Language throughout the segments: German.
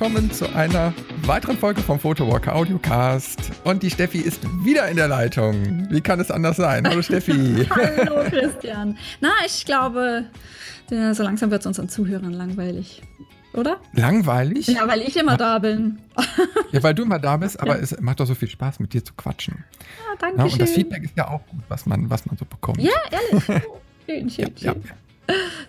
willkommen zu einer weiteren Folge vom Photowalker Audiocast. Und die Steffi ist wieder in der Leitung. Wie kann es anders sein? Hallo Steffi. Hallo Christian. Na, ich glaube, so langsam wird es unseren Zuhörern langweilig. Oder? Langweilig? Ja, weil ich immer da bin. ja, weil du immer da bist, aber ja. es macht doch so viel Spaß, mit dir zu quatschen. Ja, danke schön. Und das Feedback ist ja auch gut, was man, was man so bekommt. Ja, ehrlich. schön, schön, ja, schön.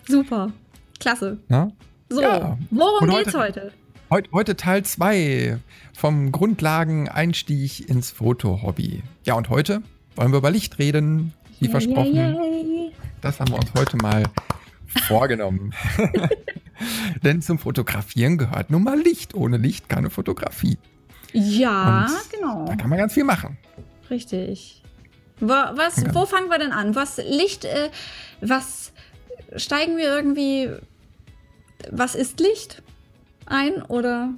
Super. Klasse. Ja? So, ja. worum geht's heute? heute? Heute Teil 2 vom Grundlagen-Einstieg ins Foto-Hobby. Ja, und heute wollen wir über Licht reden, wie yeah, versprochen. Yeah, yeah, das haben wir uns heute mal vorgenommen. Denn zum Fotografieren gehört nun mal Licht. Ohne Licht keine Fotografie. Ja, und genau. Da kann man ganz viel machen. Richtig. Was, wo fangen wir denn an? Was Licht, äh, was steigen wir irgendwie was ist Licht ein oder?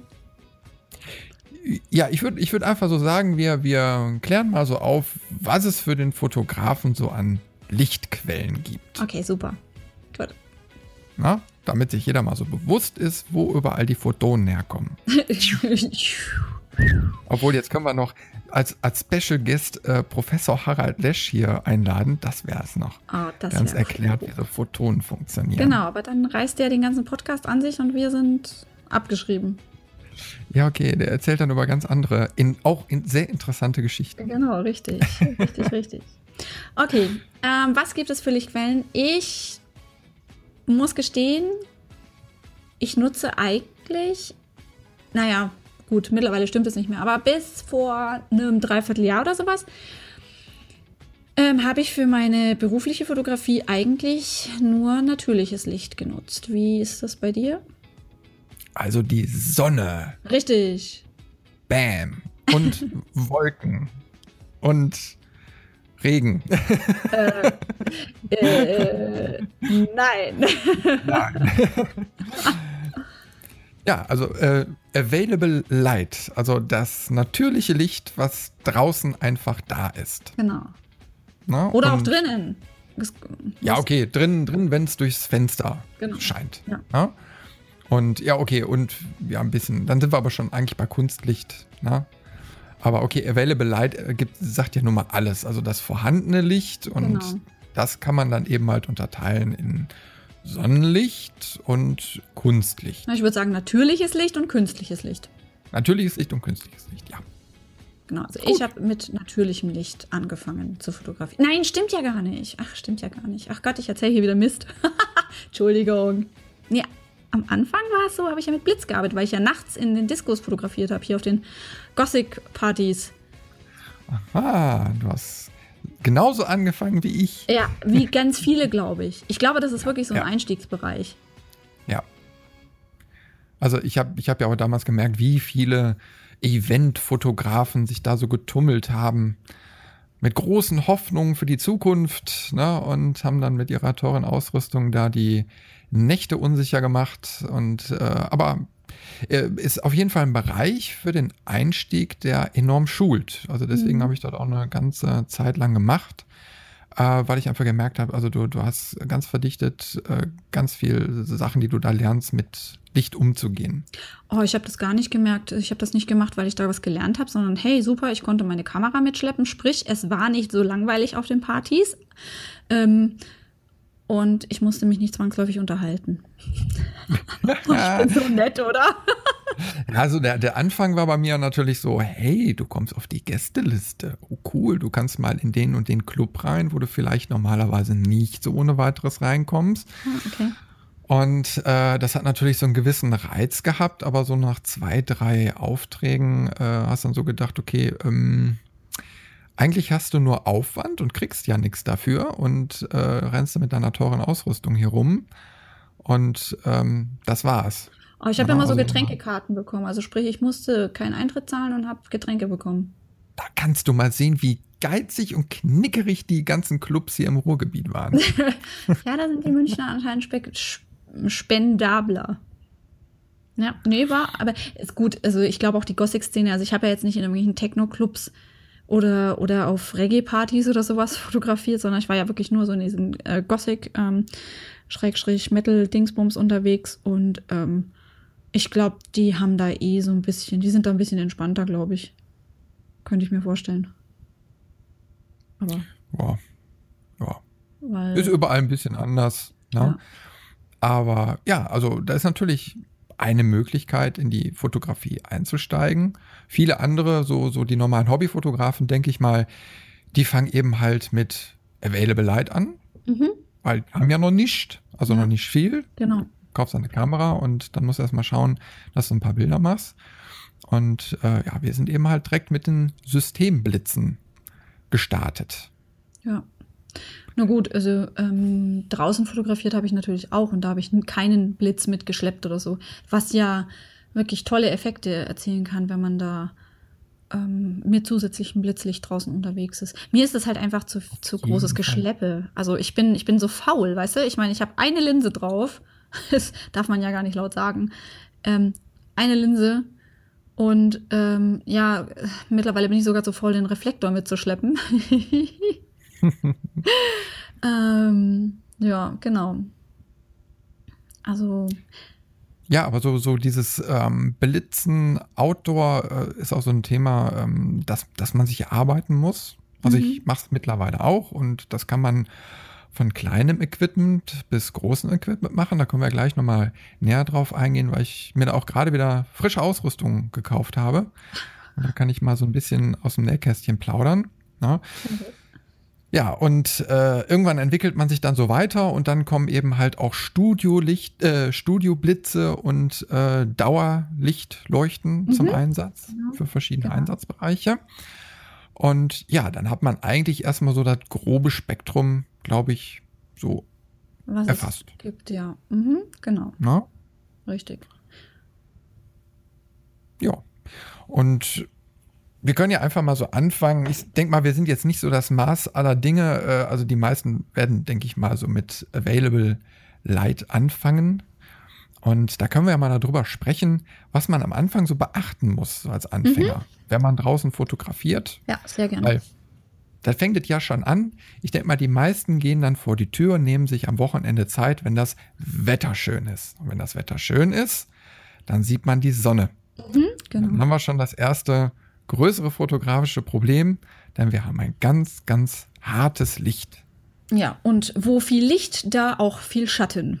Ja, ich würde ich würd einfach so sagen, wir, wir klären mal so auf, was es für den Fotografen so an Lichtquellen gibt. Okay, super. Gut. Na, damit sich jeder mal so bewusst ist, wo überall die Photonen herkommen. Obwohl, jetzt können wir noch als, als Special Guest äh, Professor Harald Lesch hier einladen. Das wäre es noch. Oh, das der uns erklärt, wie so Photonen funktionieren. Genau, aber dann reißt der den ganzen Podcast an sich und wir sind abgeschrieben. Ja, okay, der erzählt dann über ganz andere, in, auch in sehr interessante Geschichten. Genau, richtig. richtig, richtig. Okay, ähm, was gibt es für Lichtquellen? Ich muss gestehen, ich nutze eigentlich, naja, gut, mittlerweile stimmt es nicht mehr, aber bis vor einem Dreivierteljahr oder sowas ähm, habe ich für meine berufliche Fotografie eigentlich nur natürliches Licht genutzt. Wie ist das bei dir? Also die Sonne. Richtig. Bam. Und Wolken. Und Regen. Äh, äh, nein. Nein. Ja, also äh, Available Light, also das natürliche Licht, was draußen einfach da ist. Genau. Na, Oder auch drinnen. ja, okay, drinnen, drin, wenn es durchs Fenster genau. scheint. Ja. Und ja, okay, und ja, ein bisschen, dann sind wir aber schon eigentlich bei Kunstlicht. Na? Aber okay, Available Light äh, gibt, sagt ja nun mal alles. Also das vorhandene Licht und genau. das kann man dann eben halt unterteilen in Sonnenlicht und Kunstlicht. Ich würde sagen natürliches Licht und künstliches Licht. Natürliches Licht und künstliches Licht, ja. Genau, also Gut. ich habe mit natürlichem Licht angefangen zu fotografieren. Nein, stimmt ja gar nicht. Ach, stimmt ja gar nicht. Ach Gott, ich erzähle hier wieder Mist. Entschuldigung. Ja, am Anfang war es so, habe ich ja mit Blitz gearbeitet, weil ich ja nachts in den Diskos fotografiert habe, hier auf den Gothic-Partys. Aha, du hast genauso angefangen wie ich. Ja, wie ganz viele, glaube ich. Ich glaube, das ist wirklich so ein ja. Einstiegsbereich. Ja. Also ich habe ich hab ja auch damals gemerkt, wie viele Eventfotografen sich da so getummelt haben mit großen Hoffnungen für die Zukunft ne, und haben dann mit ihrer teuren Ausrüstung da die Nächte unsicher gemacht. Und äh, aber äh, ist auf jeden Fall ein Bereich für den Einstieg, der enorm schult. Also deswegen mhm. habe ich dort auch eine ganze Zeit lang gemacht, äh, weil ich einfach gemerkt habe, also du, du hast ganz verdichtet äh, ganz viel Sachen, die du da lernst, mit Licht umzugehen. Oh, ich habe das gar nicht gemerkt. Ich habe das nicht gemacht, weil ich da was gelernt habe, sondern hey, super, ich konnte meine Kamera mitschleppen. Sprich, es war nicht so langweilig auf den Partys. Ähm, und ich musste mich nicht zwangsläufig unterhalten. ich bin so nett, oder? also der, der Anfang war bei mir natürlich so, hey, du kommst auf die Gästeliste. Oh cool, du kannst mal in den und den Club rein, wo du vielleicht normalerweise nicht so ohne weiteres reinkommst. Ah, okay. Und äh, das hat natürlich so einen gewissen Reiz gehabt, aber so nach zwei, drei Aufträgen äh, hast dann so gedacht, okay, ähm, eigentlich hast du nur Aufwand und kriegst ja nichts dafür und äh, rennst du mit deiner teuren Ausrüstung hier rum. Und ähm, das war's. Oh, ich habe ja, immer so also, Getränkekarten bekommen. Also sprich, ich musste keinen Eintritt zahlen und habe Getränke bekommen. Da kannst du mal sehen, wie geizig und knickerig die ganzen Clubs hier im Ruhrgebiet waren. ja, da sind die Münchner anscheinend spendabler. Ja, nee, war, aber ist gut. Also ich glaube auch die Gothic-Szene, also ich habe ja jetzt nicht in irgendwelchen Techno-Clubs oder, oder auf Reggae-Partys oder sowas fotografiert, sondern ich war ja wirklich nur so in diesen äh, Gothic, ähm, Schrägstrich Metal-Dingsbums unterwegs und ähm, Ich glaube, die haben da eh so ein bisschen, die sind da ein bisschen entspannter, glaube ich. Könnte ich mir vorstellen. Aber. Ja. Ja. Ist überall ein bisschen anders. Ne? Ja. Aber ja, also da ist natürlich eine Möglichkeit, in die Fotografie einzusteigen. Viele andere, so, so die normalen Hobbyfotografen, denke ich mal, die fangen eben halt mit Available Light an, mhm. weil die haben ja noch nicht, also ja. noch nicht viel. Genau. Kaufst eine Kamera und dann musst du erstmal schauen, dass du ein paar Bilder machst. Und äh, ja, wir sind eben halt direkt mit den Systemblitzen gestartet. Ja. Na gut, also ähm, draußen fotografiert habe ich natürlich auch und da habe ich keinen Blitz mitgeschleppt oder so, was ja wirklich tolle Effekte erzielen kann, wenn man da ähm, mit zusätzlichem Blitzlicht draußen unterwegs ist. Mir ist das halt einfach zu, zu großes Geschleppe. Also ich bin, ich bin so faul, weißt du? Ich meine, ich habe eine Linse drauf, das darf man ja gar nicht laut sagen, ähm, eine Linse und ähm, ja, mittlerweile bin ich sogar zu faul, den Reflektor mitzuschleppen. ähm, ja, genau. Also. Ja, aber so, so dieses ähm, Blitzen Outdoor äh, ist auch so ein Thema, ähm, dass, dass man sich arbeiten muss. Also mhm. ich mache es mittlerweile auch und das kann man von kleinem Equipment bis großem Equipment machen. Da können wir gleich nochmal näher drauf eingehen, weil ich mir da auch gerade wieder frische Ausrüstung gekauft habe. Und da kann ich mal so ein bisschen aus dem Nähkästchen plaudern. Ne? Mhm. Ja, und äh, irgendwann entwickelt man sich dann so weiter und dann kommen eben halt auch Studiolicht, äh, Studioblitze und äh, Dauerlichtleuchten mhm. zum Einsatz genau. für verschiedene genau. Einsatzbereiche. Und ja, dann hat man eigentlich erstmal so das grobe Spektrum, glaube ich, so Was erfasst. Es gibt, ja. Mhm, genau. Na? Richtig. Ja. Und wir können ja einfach mal so anfangen. Ich denke mal, wir sind jetzt nicht so das Maß aller Dinge. Äh, also die meisten werden, denke ich mal, so mit Available Light anfangen. Und da können wir ja mal darüber sprechen, was man am Anfang so beachten muss, so als Anfänger, mhm. wenn man draußen fotografiert. Ja, sehr gerne. Weil da fängt es ja schon an. Ich denke mal, die meisten gehen dann vor die Tür und nehmen sich am Wochenende Zeit, wenn das Wetter schön ist. Und wenn das Wetter schön ist, dann sieht man die Sonne. Mhm, genau. Dann haben wir schon das erste größere fotografische Problem, denn wir haben ein ganz, ganz hartes Licht. Ja, und wo viel Licht, da auch viel Schatten.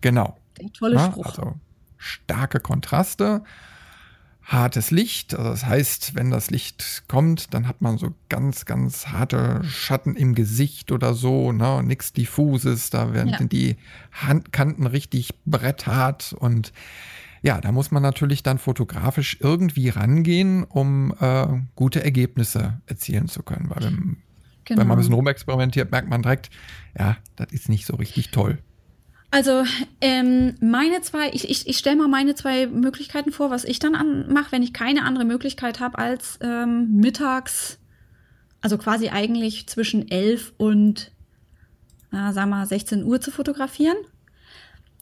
Genau. Der tolle Na, Spruch. Also starke Kontraste, hartes Licht. Also das heißt, wenn das Licht kommt, dann hat man so ganz, ganz harte Schatten im Gesicht oder so, ne? Nichts diffuses, da werden ja. die Handkanten richtig bretthart und ja, da muss man natürlich dann fotografisch irgendwie rangehen, um äh, gute Ergebnisse erzielen zu können. Weil wenn, genau. wenn man ein bisschen rumexperimentiert, merkt man direkt, ja, das ist nicht so richtig toll. Also ähm, meine zwei, ich, ich, ich stelle mal meine zwei Möglichkeiten vor, was ich dann mache, wenn ich keine andere Möglichkeit habe als ähm, mittags, also quasi eigentlich zwischen 11 und, na, wir mal, 16 Uhr zu fotografieren.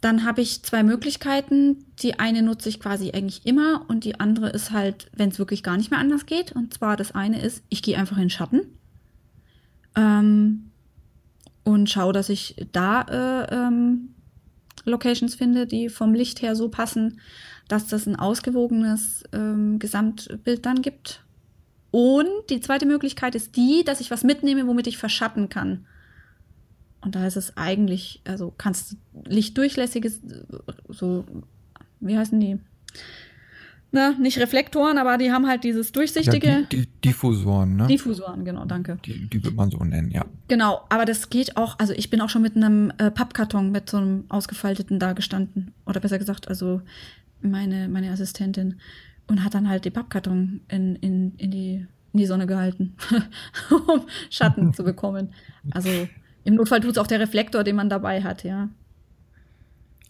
Dann habe ich zwei Möglichkeiten. Die eine nutze ich quasi eigentlich immer und die andere ist halt, wenn es wirklich gar nicht mehr anders geht. Und zwar das eine ist, ich gehe einfach in Schatten ähm, und schaue, dass ich da äh, ähm, Locations finde, die vom Licht her so passen, dass das ein ausgewogenes ähm, Gesamtbild dann gibt. Und die zweite Möglichkeit ist die, dass ich was mitnehme, womit ich verschatten kann. Und da ist es eigentlich, also kannst du lichtdurchlässiges, so, wie heißen die? Na, nicht Reflektoren, aber die haben halt dieses durchsichtige. Ja, die, die Diffusoren, ne? Diffusoren, genau, danke. Die, die wird man so nennen, ja. Genau, aber das geht auch, also ich bin auch schon mit einem äh, Pappkarton mit so einem ausgefalteten da gestanden. Oder besser gesagt, also meine, meine Assistentin. Und hat dann halt die Pappkarton in, in, in, die, in die Sonne gehalten, um Schatten zu bekommen. Also im Notfall tut es auch der Reflektor, den man dabei hat, ja.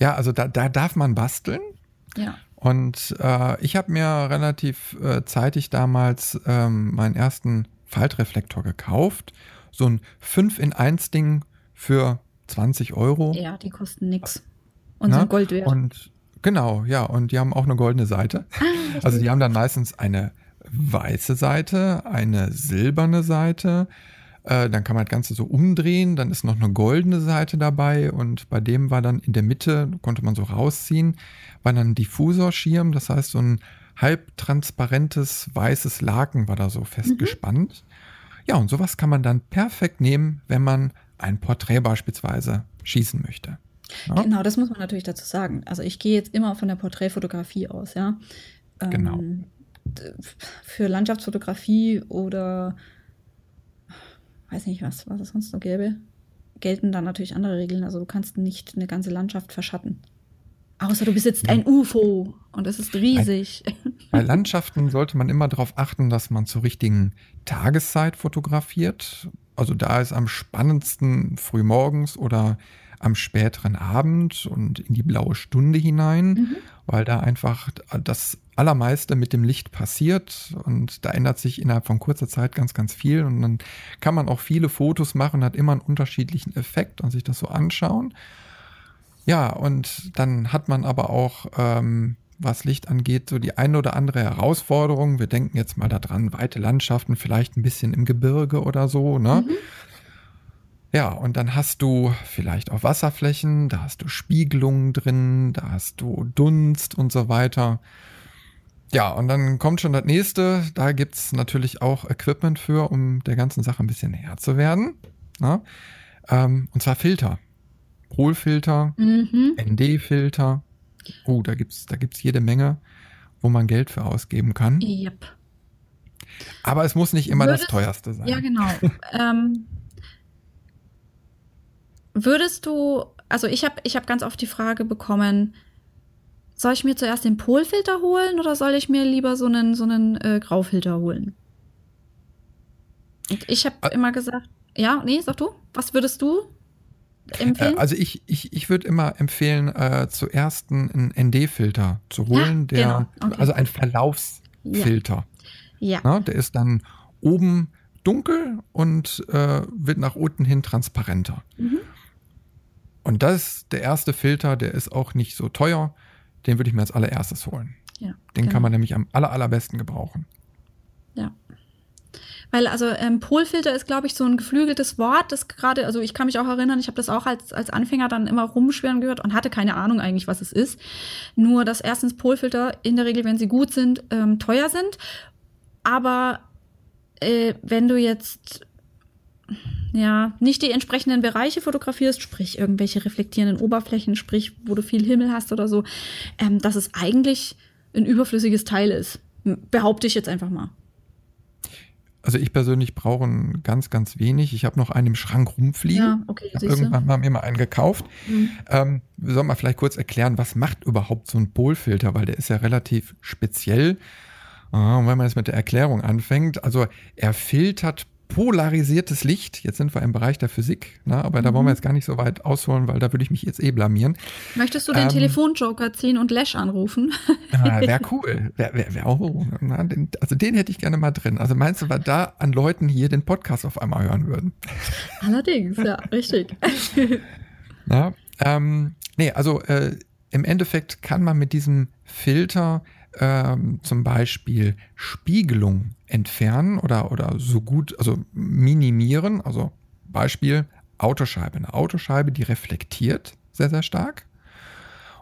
Ja, also da, da darf man basteln. Ja. Und äh, ich habe mir relativ äh, zeitig damals ähm, meinen ersten Faltreflektor gekauft. So ein 5 in 1 Ding für 20 Euro. Ja, die kosten nichts. Und sind Gold wert. Und genau, ja, und die haben auch eine goldene Seite. Ah, also die haben dann meistens eine weiße Seite, eine silberne Seite, Äh, dann kann man das Ganze so umdrehen, dann ist noch eine goldene Seite dabei und bei dem war dann in der Mitte, konnte man so rausziehen, war dann ein Diffusorschirm, das heißt so ein halbtransparentes weißes Laken war da so festgespannt. Mhm. Ja, und sowas kann man dann perfekt nehmen, wenn man ein Porträt beispielsweise schießen möchte. Ja? Genau, das muss man natürlich dazu sagen. Also ich gehe jetzt immer von der Porträtfotografie aus, ja. Genau. Ähm, für Landschaftsfotografie oder weiß nicht was, was es sonst noch gäbe, gelten dann natürlich andere Regeln. Also du kannst nicht eine ganze Landschaft verschatten. Außer du besitzt ein UFO und es ist riesig. Bei, bei Landschaften sollte man immer darauf achten, dass man zur richtigen Tageszeit fotografiert. Also da ist am spannendsten frühmorgens oder am späteren Abend und in die blaue Stunde hinein, mhm. weil da einfach das Allermeiste mit dem Licht passiert und da ändert sich innerhalb von kurzer Zeit ganz, ganz viel und dann kann man auch viele Fotos machen, hat immer einen unterschiedlichen Effekt und sich das so anschauen. Ja, und dann hat man aber auch, ähm, was Licht angeht, so die eine oder andere Herausforderung. Wir denken jetzt mal daran, weite Landschaften, vielleicht ein bisschen im Gebirge oder so, ne? Mhm. Ja, und dann hast du vielleicht auch Wasserflächen, da hast du Spiegelungen drin, da hast du Dunst und so weiter. Ja, und dann kommt schon das nächste. Da gibt es natürlich auch Equipment für, um der ganzen Sache ein bisschen näher zu werden. Ne? Ähm, und zwar Filter. Polfilter, mhm. ND-Filter. Oh, da gibt es da gibt's jede Menge, wo man Geld für ausgeben kann. Yep. Aber es muss nicht immer Würdest, das teuerste sein. Ja, genau. ähm, würdest du, also ich habe ich hab ganz oft die Frage bekommen, soll ich mir zuerst den Polfilter holen oder soll ich mir lieber so einen, so einen äh, Graufilter holen? Und ich habe ah. immer gesagt, ja, nee, sag du, was würdest du empfehlen? Äh, also ich, ich, ich würde immer empfehlen, äh, zuerst einen ND-Filter zu holen, ja, der, genau. okay. also ein Verlaufsfilter. Ja. ja. Na, der ist dann oben dunkel und äh, wird nach unten hin transparenter. Mhm. Und das ist der erste Filter, der ist auch nicht so teuer. Den würde ich mir als allererstes holen. Ja, den genau. kann man nämlich am aller, allerbesten gebrauchen. Ja. Weil also ähm, Polfilter ist, glaube ich, so ein geflügeltes Wort, das gerade, also ich kann mich auch erinnern, ich habe das auch als, als Anfänger dann immer rumschweren gehört und hatte keine Ahnung eigentlich, was es ist. Nur, dass erstens Polfilter in der Regel, wenn sie gut sind, ähm, teuer sind. Aber äh, wenn du jetzt ja, nicht die entsprechenden Bereiche fotografierst, sprich irgendwelche reflektierenden Oberflächen, sprich, wo du viel Himmel hast oder so, ähm, dass es eigentlich ein überflüssiges Teil ist. Behaupte ich jetzt einfach mal. Also ich persönlich brauche ganz, ganz wenig. Ich habe noch einen im Schrank rumfliegen. Ja, okay, ich irgendwann mal mir mal einen gekauft. Mhm. Ähm, wir sollen mal vielleicht kurz erklären, was macht überhaupt so ein Polfilter, weil der ist ja relativ speziell. Ah, und wenn man jetzt mit der Erklärung anfängt, also er filtert polarisiertes Licht. Jetzt sind wir im Bereich der Physik, ne? aber mhm. da wollen wir mhm. jetzt gar nicht so weit ausholen, weil da würde ich mich jetzt eh blamieren. Möchtest du den ähm, Telefonjoker ziehen und Lash anrufen? Ja, wäre cool. Wär, wär, wär, oh, na, den, also den hätte ich gerne mal drin. Also meinst du, weil da an Leuten hier den Podcast auf einmal hören würden? Allerdings, ja, richtig. Na, ähm, nee, also äh, im Endeffekt kann man mit diesem Filter ähm, zum Beispiel Spiegelung entfernen oder, oder so gut, also minimieren. Also Beispiel Autoscheibe. Eine Autoscheibe, die reflektiert sehr, sehr stark.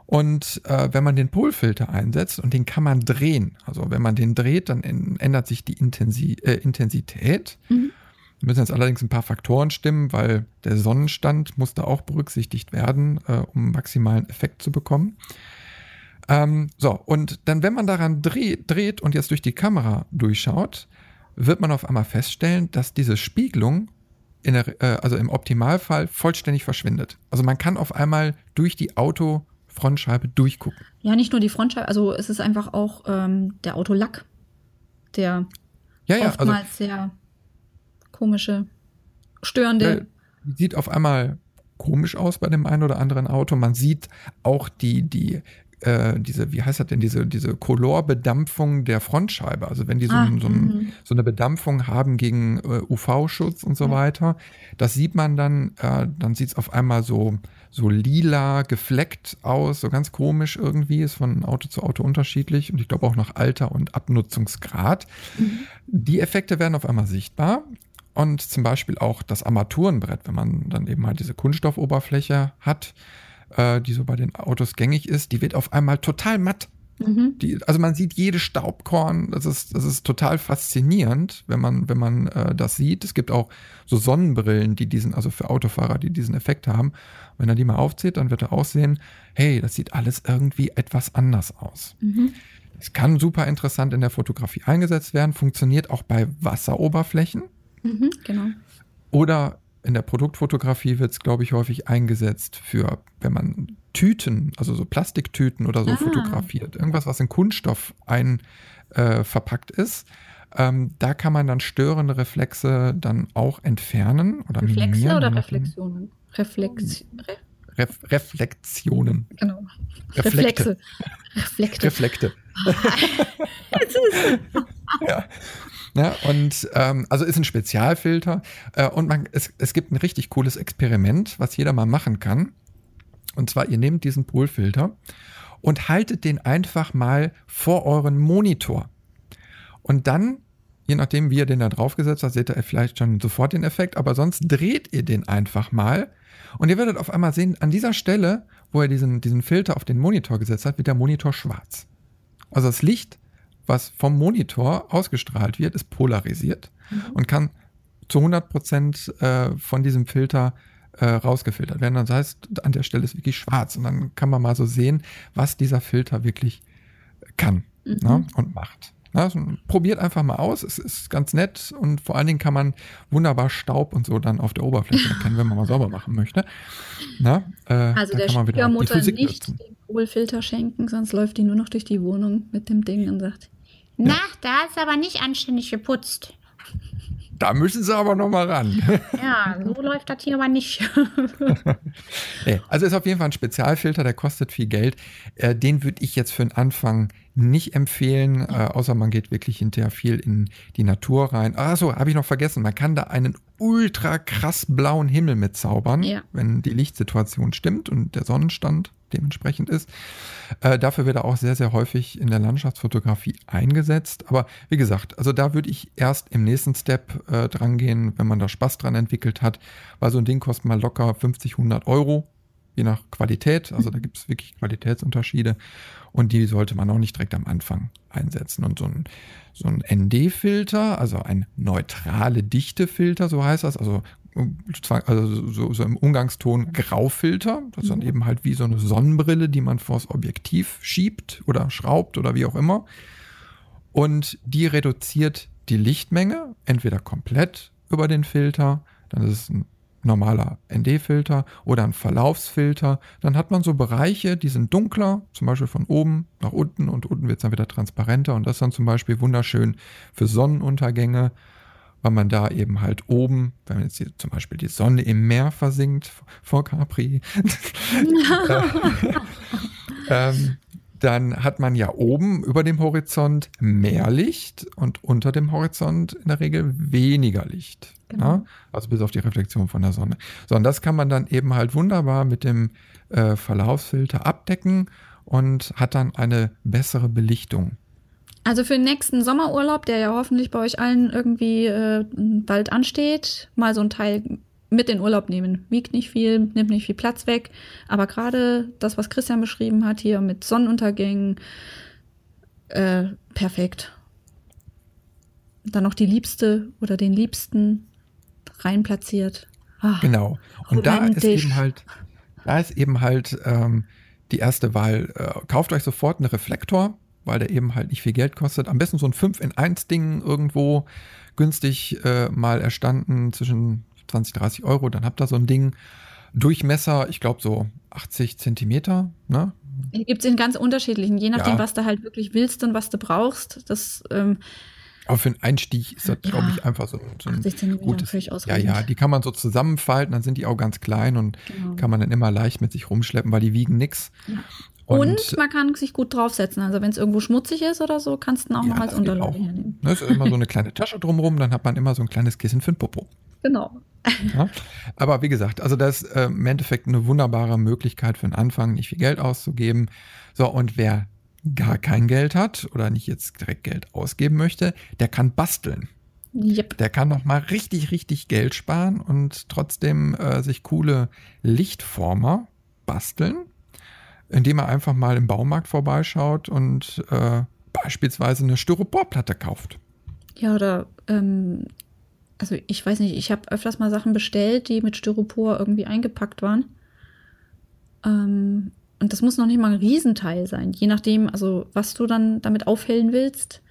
Und äh, wenn man den Polfilter einsetzt und den kann man drehen, also wenn man den dreht, dann ändert sich die Intensi äh, Intensität. Mhm. Da müssen jetzt allerdings ein paar Faktoren stimmen, weil der Sonnenstand muss da auch berücksichtigt werden, äh, um maximalen Effekt zu bekommen. Ähm, so, und dann, wenn man daran dreht, dreht und jetzt durch die Kamera durchschaut, wird man auf einmal feststellen, dass diese Spiegelung der, äh, also im Optimalfall vollständig verschwindet. Also man kann auf einmal durch die Autofrontscheibe durchgucken. Ja, nicht nur die Frontscheibe, also es ist einfach auch ähm, der Autolack, der ja, ja, also oftmals also, sehr komische, störende. Sieht auf einmal komisch aus bei dem einen oder anderen Auto. Man sieht auch die, die äh, diese, wie heißt das denn, diese, diese Colorbedampfung der Frontscheibe. Also wenn die so, ah, ein, so, ein, mhm. so, eine Bedampfung haben gegen äh, UV-Schutz und so ja. weiter, das sieht man dann, äh, dann sieht es auf einmal so, so lila gefleckt aus, so ganz komisch irgendwie, ist von Auto zu Auto unterschiedlich und ich glaube auch nach Alter und Abnutzungsgrad. Mhm. Die Effekte werden auf einmal sichtbar und zum Beispiel auch das Armaturenbrett, wenn man dann eben halt diese Kunststoffoberfläche hat, äh, die so bei den Autos gängig ist, die wird auf einmal total matt. Mhm. Die, also man sieht jede Staubkorn, das ist, das ist total faszinierend, wenn man, wenn man äh, das sieht. Es gibt auch so Sonnenbrillen, die diesen, also für Autofahrer, die diesen Effekt haben. Wenn er die mal aufzieht, dann wird er auch sehen, hey, das sieht alles irgendwie etwas anders aus. Mhm. Es kann super interessant in der Fotografie eingesetzt werden, funktioniert auch bei Wasseroberflächen. Mhm, genau. Oder in der Produktfotografie wird es, glaube ich, häufig eingesetzt für, wenn man Tüten, also so Plastiktüten oder so ah. fotografiert. Irgendwas, was in Kunststoff ein äh, verpackt ist. Ähm, da kann man dann störende Reflexe dann auch entfernen oder Reflexe minimieren. oder Reflexionen? Reflex Re Ref Reflexionen. Genau. Reflekte. Reflekte. Reflekte. ja. Ja, und ähm, also ist ein Spezialfilter äh, und man, es, es gibt ein richtig cooles Experiment, was jeder mal machen kann. Und zwar, ihr nehmt diesen Polfilter und haltet den einfach mal vor euren Monitor. Und dann, je nachdem, wie ihr den da draufgesetzt habt, seht ihr vielleicht schon sofort den Effekt, aber sonst dreht ihr den einfach mal. Und ihr werdet auf einmal sehen, an dieser Stelle, wo er diesen, diesen Filter auf den Monitor gesetzt hat, wird der Monitor schwarz. Also das Licht was vom Monitor ausgestrahlt wird, ist polarisiert mhm. und kann zu 100 Prozent äh, von diesem Filter äh, rausgefiltert werden. Das heißt, an der Stelle ist wirklich schwarz und dann kann man mal so sehen, was dieser Filter wirklich kann mhm. ne, und macht. Na, also probiert einfach mal aus, es ist ganz nett und vor allen Dingen kann man wunderbar Staub und so dann auf der Oberfläche erkennen, wenn man mal sauber machen möchte. Na, äh, also der Schwiegermutter nicht nutzen. den Polfilter schenken, sonst läuft die nur noch durch die Wohnung mit dem Ding und sagt, na, ja. da ist aber nicht anständig geputzt. Da müssen sie aber noch mal ran. Ja, so läuft das hier aber nicht. also ist auf jeden Fall ein Spezialfilter, der kostet viel Geld. Äh, den würde ich jetzt für den Anfang nicht empfehlen, äh, außer man geht wirklich hinterher viel in die Natur rein. Achso, habe ich noch vergessen, man kann da einen ultra krass blauen Himmel mit zaubern, ja. wenn die Lichtsituation stimmt und der Sonnenstand dementsprechend ist. Äh, dafür wird er auch sehr, sehr häufig in der Landschaftsfotografie eingesetzt. Aber wie gesagt, also da würde ich erst im nächsten Step äh, dran gehen, wenn man da Spaß dran entwickelt hat, weil so ein Ding kostet mal locker 50, 100 Euro, je nach Qualität. Also da gibt es wirklich Qualitätsunterschiede und die sollte man auch nicht direkt am Anfang einsetzen. Und so ein, so ein ND-Filter, also ein neutrale Dichtefilter, so heißt das, also also so, so, im Umgangston Graufilter. Das ist dann mhm. eben halt wie so eine Sonnenbrille, die man vors Objektiv schiebt oder schraubt oder wie auch immer. Und die reduziert die Lichtmenge entweder komplett über den Filter, dann ist es ein normaler ND-Filter oder ein Verlaufsfilter. Dann hat man so Bereiche, die sind dunkler, zum Beispiel von oben nach unten und unten wird es dann wieder transparenter und das ist dann zum Beispiel wunderschön für Sonnenuntergänge weil man da eben halt oben, wenn man jetzt hier zum Beispiel die Sonne im Meer versinkt vor Capri, ähm, dann hat man ja oben über dem Horizont mehr Licht und unter dem Horizont in der Regel weniger Licht. Genau. Ja? Also bis auf die Reflexion von der Sonne. So, und das kann man dann eben halt wunderbar mit dem äh, Verlaufsfilter abdecken und hat dann eine bessere Belichtung. Also für den nächsten Sommerurlaub, der ja hoffentlich bei euch allen irgendwie äh, bald ansteht, mal so ein Teil mit in Urlaub nehmen. Wiegt nicht viel, nimmt nicht viel Platz weg. Aber gerade das, was Christian beschrieben hat, hier mit Sonnenuntergängen, äh, perfekt. Dann noch die Liebste oder den Liebsten rein platziert. Ach, genau. Und da ist eben halt, da ist eben halt ähm, die erste Wahl. Äh, kauft euch sofort einen Reflektor weil der eben halt nicht viel Geld kostet. Am besten so ein 5 in 1 Ding irgendwo günstig äh, mal erstanden zwischen 20, 30 Euro. Dann habt ihr so ein Ding. Durchmesser, ich glaube so 80 Zentimeter. Ne? Gibt es in ganz unterschiedlichen, je nachdem, ja. was du halt wirklich willst und was du brauchst. Das, ähm, aber für einen Einstieg ist das, ja, glaube ich, einfach so, so ein gutes. Ja, ja, die kann man so zusammenfalten, dann sind die auch ganz klein und genau. kann man dann immer leicht mit sich rumschleppen, weil die wiegen nichts. Ja. Und, und, man kann sich gut draufsetzen. Also wenn es irgendwo schmutzig ist oder so, kannst du ihn auch ja, noch als Unterlage hernehmen. Das ist immer so eine kleine Tasche drumherum, dann hat man immer so ein kleines Kissen für den Popo. Genau. Ja, aber wie gesagt, also das ist äh, im Endeffekt eine wunderbare Möglichkeit für den Anfang, nicht viel Geld auszugeben. So, und wer gar kein Geld hat oder nicht jetzt direkt Geld ausgeben möchte, der kann basteln. Yep. Der kann noch mal richtig, richtig Geld sparen und trotzdem äh, sich coole Lichtformer basteln, indem er einfach mal im Baumarkt vorbeischaut und äh, beispielsweise eine Styroporplatte kauft. Ja, oder ähm, also ich weiß nicht, ich habe öfters mal Sachen bestellt, die mit Styropor irgendwie eingepackt waren. Ähm, und das muss noch nicht mal ein Riesenteil sein. Je nachdem, also was du dann damit aufhellen willst,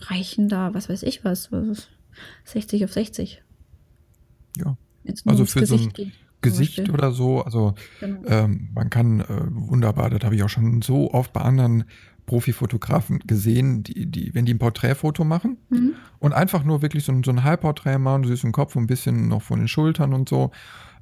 reichen da, was weiß ich was, was 60 auf 60. Ja. Also für so ein geht, Gesicht oder so, also genau. ähm, man kann äh, wunderbar, das habe ich auch schon so oft bei anderen Profifotografen gesehen, die, die, wenn die ein Porträtfoto machen mhm. und einfach nur wirklich so ein, so ein Halbporträt machen, den Kopf ein bisschen noch von den Schultern und so,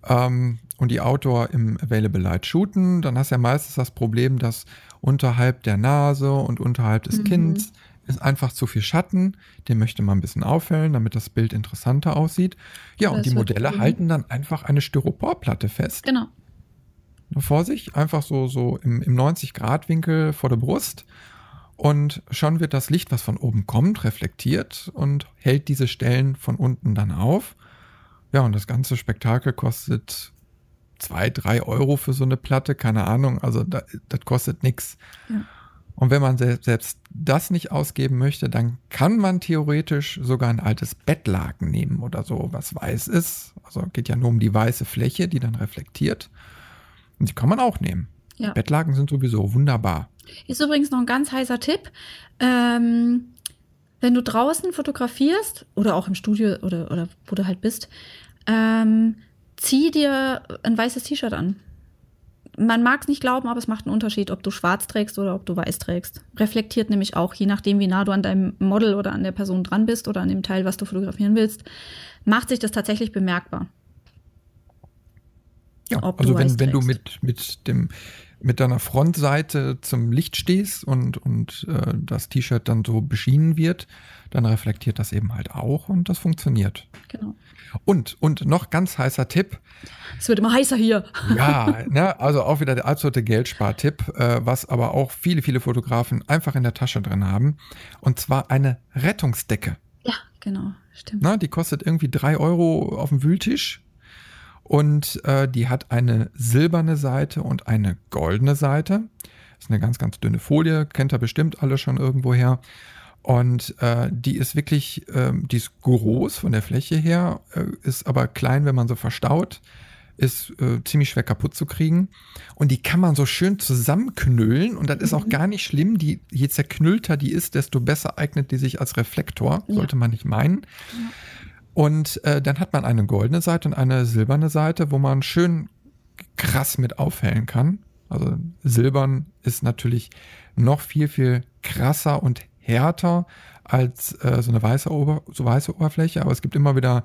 ähm, und die Outdoor im Available Light shooten, dann hast du ja meistens das Problem, dass unterhalb der Nase und unterhalb des mhm. Kinns ist einfach zu viel Schatten, den möchte man ein bisschen aufhellen, damit das Bild interessanter aussieht. Ja, das und die Modelle halten dann einfach eine Styroporplatte fest. Genau. Nur vor sich, einfach so, so im, im 90-Grad-Winkel vor der Brust. Und schon wird das Licht, was von oben kommt, reflektiert und hält diese Stellen von unten dann auf. Ja, und das ganze Spektakel kostet zwei, drei Euro für so eine Platte, keine Ahnung. Also da, das kostet nichts. Ja. Und wenn man selbst das nicht ausgeben möchte, dann kann man theoretisch sogar ein altes Bettlaken nehmen oder so, was weiß ist. Also geht ja nur um die weiße Fläche, die dann reflektiert. Und die kann man auch nehmen. Ja. Bettlaken sind sowieso wunderbar. Ist übrigens noch ein ganz heißer Tipp. Ähm, wenn du draußen fotografierst oder auch im Studio oder, oder wo du halt bist, ähm, zieh dir ein weißes T-Shirt an. Man mag es nicht glauben, aber es macht einen Unterschied, ob du schwarz trägst oder ob du weiß trägst. Reflektiert nämlich auch, je nachdem, wie nah du an deinem Model oder an der Person dran bist oder an dem Teil, was du fotografieren willst, macht sich das tatsächlich bemerkbar. Ja, also wenn, wenn du mit, mit dem mit deiner Frontseite zum Licht stehst und, und äh, das T-Shirt dann so beschienen wird, dann reflektiert das eben halt auch und das funktioniert. Genau. Und, und noch ganz heißer Tipp. Es wird immer heißer hier. Ja, ne, also auch wieder der absolute Geldspartipp, äh, was aber auch viele, viele Fotografen einfach in der Tasche drin haben. Und zwar eine Rettungsdecke. Ja, genau, stimmt. Na, die kostet irgendwie drei Euro auf dem Wühltisch. Und äh, die hat eine silberne Seite und eine goldene Seite. Das ist eine ganz, ganz dünne Folie, kennt ihr bestimmt alle schon irgendwoher. Und äh, die ist wirklich, äh, die ist groß von der Fläche her, äh, ist aber klein, wenn man so verstaut, ist äh, ziemlich schwer kaputt zu kriegen. Und die kann man so schön zusammenknüllen und das ist auch mhm. gar nicht schlimm. Die, je zerknüllter die ist, desto besser eignet die sich als Reflektor, ja. sollte man nicht meinen. Ja. Und äh, dann hat man eine goldene Seite und eine silberne Seite, wo man schön krass mit aufhellen kann. Also silbern ist natürlich noch viel, viel krasser und härter als äh, so eine weiße, Ober so weiße Oberfläche, aber es gibt immer wieder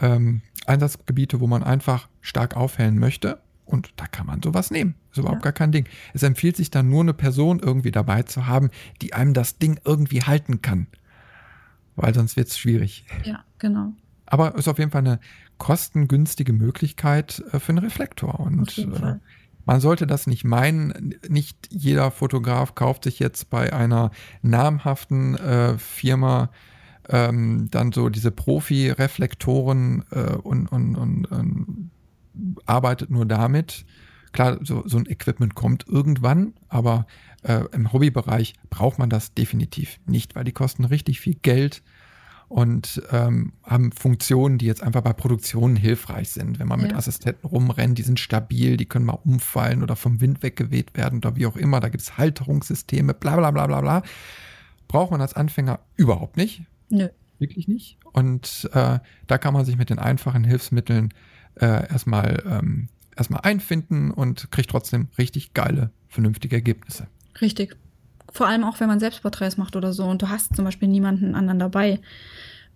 ähm, Einsatzgebiete, wo man einfach stark aufhellen möchte. Und da kann man sowas nehmen. Ist überhaupt ja. gar kein Ding. Es empfiehlt sich dann nur eine Person irgendwie dabei zu haben, die einem das Ding irgendwie halten kann. Weil sonst wird es schwierig. Ja, genau. Aber ist auf jeden Fall eine kostengünstige Möglichkeit äh, für einen Reflektor. Und äh, man sollte das nicht meinen. Nicht jeder Fotograf kauft sich jetzt bei einer namhaften äh, Firma ähm, dann so diese Profi-Reflektoren äh, und, und, und, und, arbeitet nur damit. Klar, so, so ein Equipment kommt irgendwann, aber äh, im Hobbybereich braucht man das definitiv nicht, weil die kosten richtig viel Geld und ähm, haben Funktionen, die jetzt einfach bei Produktionen hilfreich sind. Wenn man ja. mit Assistenten rumrennt, die sind stabil, die können mal umfallen oder vom Wind weggeweht werden oder wie auch immer. Da gibt es Halterungssysteme, bla bla bla bla bla. Braucht man als Anfänger überhaupt nicht. Nö. Wirklich nicht. Und äh, da kann man sich mit den einfachen Hilfsmitteln äh, erstmal, ähm, erstmal einfinden und kriegt trotzdem richtig geile, vernünftige Ergebnisse. Richtig vor allem auch, wenn man Selbstporträts macht oder so und du hast zum Beispiel niemanden anderen dabei,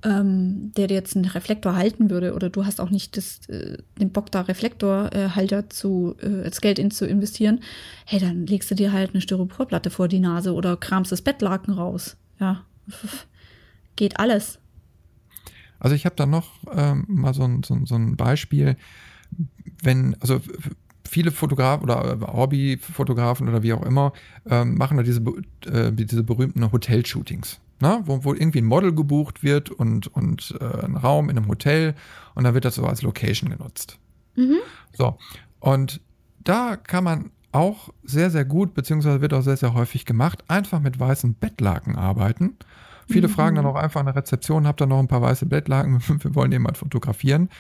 ähm, der dir jetzt einen Reflektor halten würde oder du hast auch nicht das, äh, den Bock da Reflektorhalter äh, zu äh, als Geld in zu investieren, hey, dann legst du dir halt eine Styroporplatte vor die Nase oder kramst das Bettlaken raus. Ja, geht alles. Also ich habe da noch ähm, mal so ein, so, so ein Beispiel, wenn, also viele Fotografen oder äh, Hobbyfotografen oder wie auch immer ähm, machen da diese, äh, diese berühmten Hotel-Shootings. ne? wo, wo irgendwie ein Model gebucht wird und, und äh, ein Raum in einem Hotel und dann wird das so als Location genutzt. Mhm. So, und da kann man auch sehr, sehr gut, beziehungsweise wird auch sehr, sehr häufig gemacht, einfach mit weißen Bettlaken arbeiten. Viele mhm. fragen dann auch einfach an der Rezeption, habt ihr noch ein paar weiße Bettlaken? Wir wollen jemand fotografieren.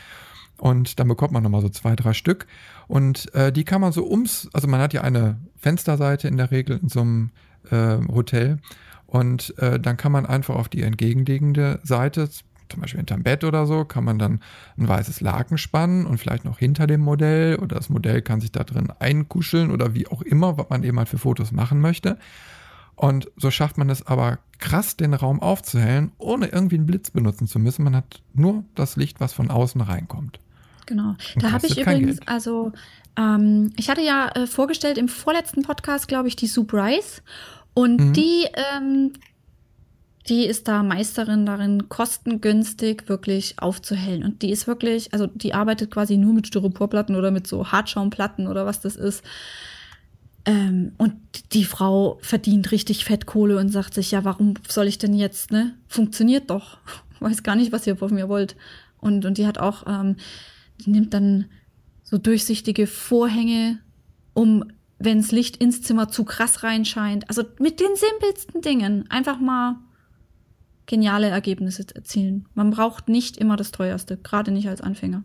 Und dann bekommt man nochmal so zwei, drei Stück. Und äh, die kann man so ums, also man hat ja eine Fensterseite in der Regel in so einem äh, Hotel. Und äh, dann kann man einfach auf die entgegenliegende Seite, zum Beispiel hinterm Bett oder so, kann man dann ein weißes Laken spannen und vielleicht noch hinter dem Modell oder das Modell kann sich da drin einkuscheln oder wie auch immer, was man eben halt für Fotos machen möchte. Und so schafft man es aber krass, den Raum aufzuhellen, ohne irgendwie einen Blitz benutzen zu müssen. Man hat nur das Licht, was von außen reinkommt. Genau. Da habe ich übrigens, Geld. also ähm, ich hatte ja äh, vorgestellt im vorletzten Podcast, glaube ich, die Soup Rice. Und mhm. die, ähm, die ist da Meisterin darin, kostengünstig wirklich aufzuhellen. Und die ist wirklich, also die arbeitet quasi nur mit Styroporplatten oder mit so Hartschaumplatten oder was das ist. Ähm, und die Frau verdient richtig Fettkohle und sagt sich, ja, warum soll ich denn jetzt, ne? Funktioniert doch. Weiß gar nicht, was ihr von mir wollt. Und, und die hat auch, ähm, die nimmt dann so durchsichtige Vorhänge, um, wenn das Licht ins Zimmer zu krass reinscheint. Also mit den simpelsten Dingen einfach mal geniale Ergebnisse erzielen. Man braucht nicht immer das teuerste, gerade nicht als Anfänger.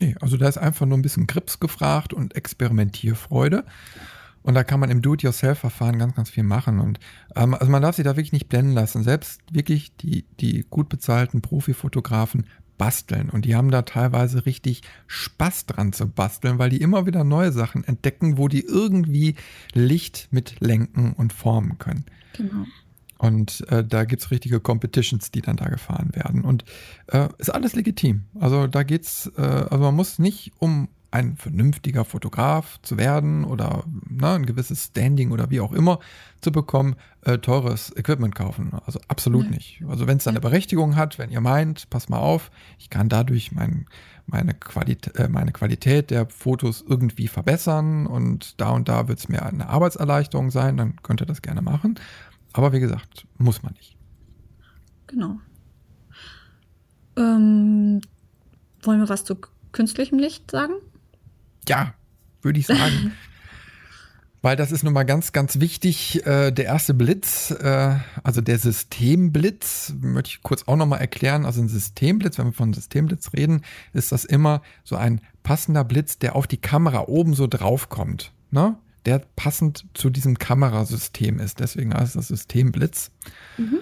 Nee, also da ist einfach nur ein bisschen Grips gefragt und Experimentierfreude. Und da kann man im Do-it-yourself-Verfahren ganz, ganz viel machen. Und ähm, also man darf sich da wirklich nicht blenden lassen. Selbst wirklich die, die gut bezahlten Profifotografen basteln. Und die haben da teilweise richtig Spaß dran zu basteln, weil die immer wieder neue Sachen entdecken, wo die irgendwie Licht mit lenken und formen können. Genau. Und äh, da gibt es richtige Competitions, die dann da gefahren werden. Und äh, ist alles legitim. Also da geht's, äh, also man muss nicht, um ein vernünftiger Fotograf zu werden oder ne, ein gewisses Standing oder wie auch immer zu bekommen, äh, teures Equipment kaufen. Also absolut ja. nicht. Also wenn es eine Berechtigung hat, wenn ihr meint, pass mal auf, ich kann dadurch mein, meine, Qualität, äh, meine Qualität der Fotos irgendwie verbessern und da und da wird es mir eine Arbeitserleichterung sein, dann könnt ihr das gerne machen. Aber wie gesagt, muss man nicht. Genau. Ähm, wollen wir was zu künstlichem Licht sagen? Ja, würde ich sagen. Weil das ist nun mal ganz, ganz wichtig. Äh, der erste Blitz, äh, also der Systemblitz, möchte ich kurz auch nochmal erklären. Also ein Systemblitz, wenn wir von Systemblitz reden, ist das immer so ein passender Blitz, der auf die Kamera oben so draufkommt. Ne? der passend zu diesem Kamerasystem ist. Deswegen heißt das System Blitz. Mhm.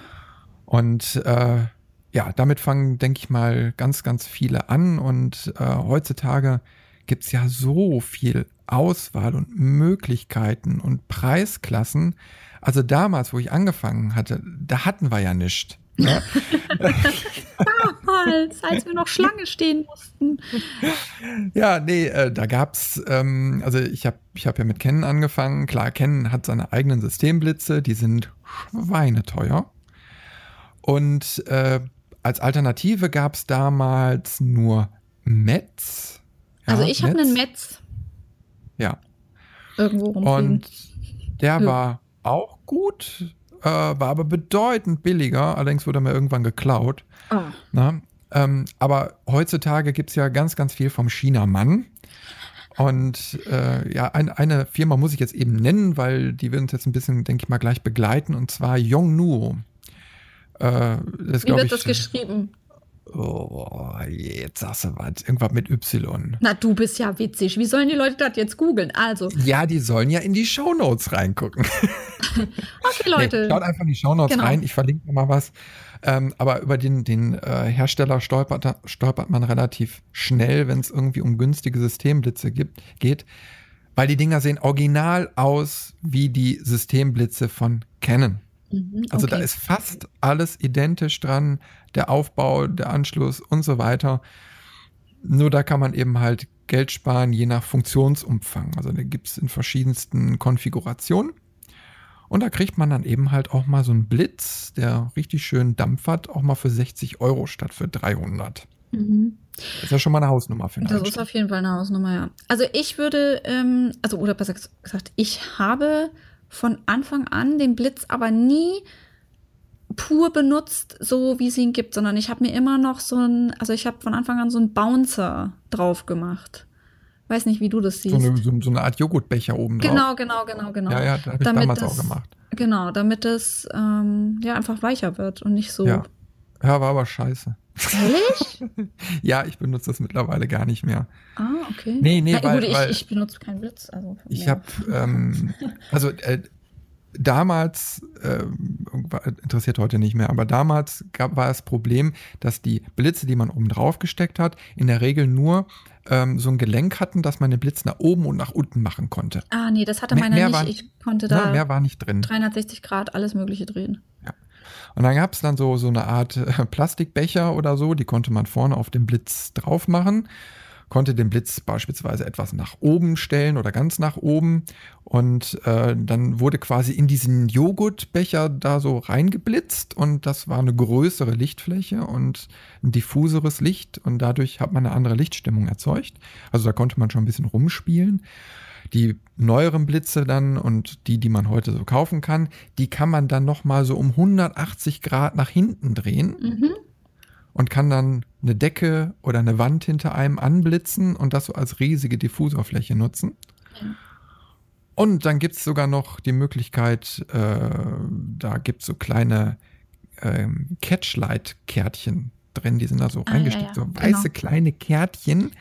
Und äh, ja, damit fangen, denke ich mal, ganz, ganz viele an. Und äh, heutzutage gibt es ja so viel Auswahl und Möglichkeiten und Preisklassen. Also damals, wo ich angefangen hatte, da hatten wir ja nichts. Ja? Damals, als wir noch Schlange stehen mussten. Ja, nee, äh, da gab's, ähm, also ich habe ich hab ja mit Canon angefangen. Klar, Canon hat seine eigenen Systemblitze, die sind schweineteuer. Und äh, als Alternative gab es damals nur Metz. Also ich habe einen Metz. Ja. Irgendwo rumfliegen. Und der ja. war auch gut äh, war aber bedeutend billiger. Allerdings wurde mir irgendwann geklaut. Oh. Na, ähm, aber heutzutage gibt es ja ganz, ganz viel vom China-Mann. Und äh, ja, ein, eine Firma muss ich jetzt eben nennen, weil die wird uns jetzt ein bisschen, denke ich mal, gleich begleiten, und zwar Yongnuo. Äh, das, Wie wird ich, das geschrieben? Oh, jetzt sagst du was. Irgendwas mit Y. Na, du bist ja witzig. Wie sollen die Leute das jetzt googeln? Also. Ja, die sollen ja in die Shownotes reingucken. okay, Leute. Nee, schaut einfach in die Shownotes genau. rein. Ich verlinke mal was. Ähm, aber über den, den äh, Hersteller stolpert, stolpert man relativ schnell, wenn es irgendwie um günstige Systemblitze gibt, geht. Weil die Dinger sehen original aus wie die Systemblitze von Canon. Mhm, also da ist fast alles identisch dran, der Aufbau, der Anschluss und so weiter. Nur da kann man eben halt Geld sparen, je nach Funktionsumfang. Also da gibt es in verschiedensten Konfigurationen. Und da kriegt man dann eben halt auch mal so einen Blitz, der richtig schön Dampf hat, auch mal für 60 Euro statt für 300. Mhm. Das ist ja schon mal eine Hausnummer für einen Das ist auf jeden Fall eine Hausnummer, ja. Also ich würde, ähm, also oder besser gesagt, ich habe von Anfang an den Blitz aber nie pur benutzt, so wie es ihn gibt, sondern ich habe mir immer noch so ein, also ich habe von Anfang an so einen Bouncer drauf gemacht. Weiß nicht, wie du das siehst. So eine, so, so eine Art Joghurtbecher oben drauf. Genau, genau, genau, genau. Ja, ja, das habe ich Damit damals das- auch gemacht. Genau, damit es ähm, ja einfach weicher wird und nicht so. Ja. Ja, war aber scheiße. Ehrlich? Ja, ich benutze das mittlerweile gar nicht mehr. ah, okay. Nee, nee, Na, weil- gut, ich, weil- ich benutze keinen Blitz. Also Ich habe, ähm, also äh, damals, ähm, interessiert heute nicht mehr, aber damals gab, war das Problem, dass die Blitze, die man oben drauf gesteckt hat, in der Regel nur ähm, so ein Gelenk hatten, dass man den Blitz nach oben und nach unten machen konnte. Ah, nee, das hatte meiner mehr nicht. waren- ich konnte da mehr war nicht drin. 360 Grad alles Mögliche drehen. Und dann gab es dann so, so eine Art äh, Plastikbecher oder so, die konnte man vorne auf den Blitz drauf machen, konnte den Blitz beispielsweise etwas nach oben stellen oder ganz nach oben. Und äh, dann wurde quasi in diesen Joghurtbecher da so reingeblitzt und das war eine größere Lichtfläche und ein diffuseres Licht und dadurch hat man eine andere Lichtstimmung erzeugt. Also da konnte man schon ein bisschen rumspielen. Die neueren Blitze dann und die, die man heute so kaufen kann, die kann man dann nochmal so um 180 Grad nach hinten drehen Mhm. und kann dann eine Decke oder eine Wand hinter einem anblitzen und das so als riesige Diffusorfläche nutzen. Ja. Und dann gibt es sogar noch die Möglichkeit, äh, da gibt es so kleine ähm, Catchlight-Kärtchen drin, die sind da so Ah, reingesteckt, ja, so ja, weiße genau. kleine Kärtchen.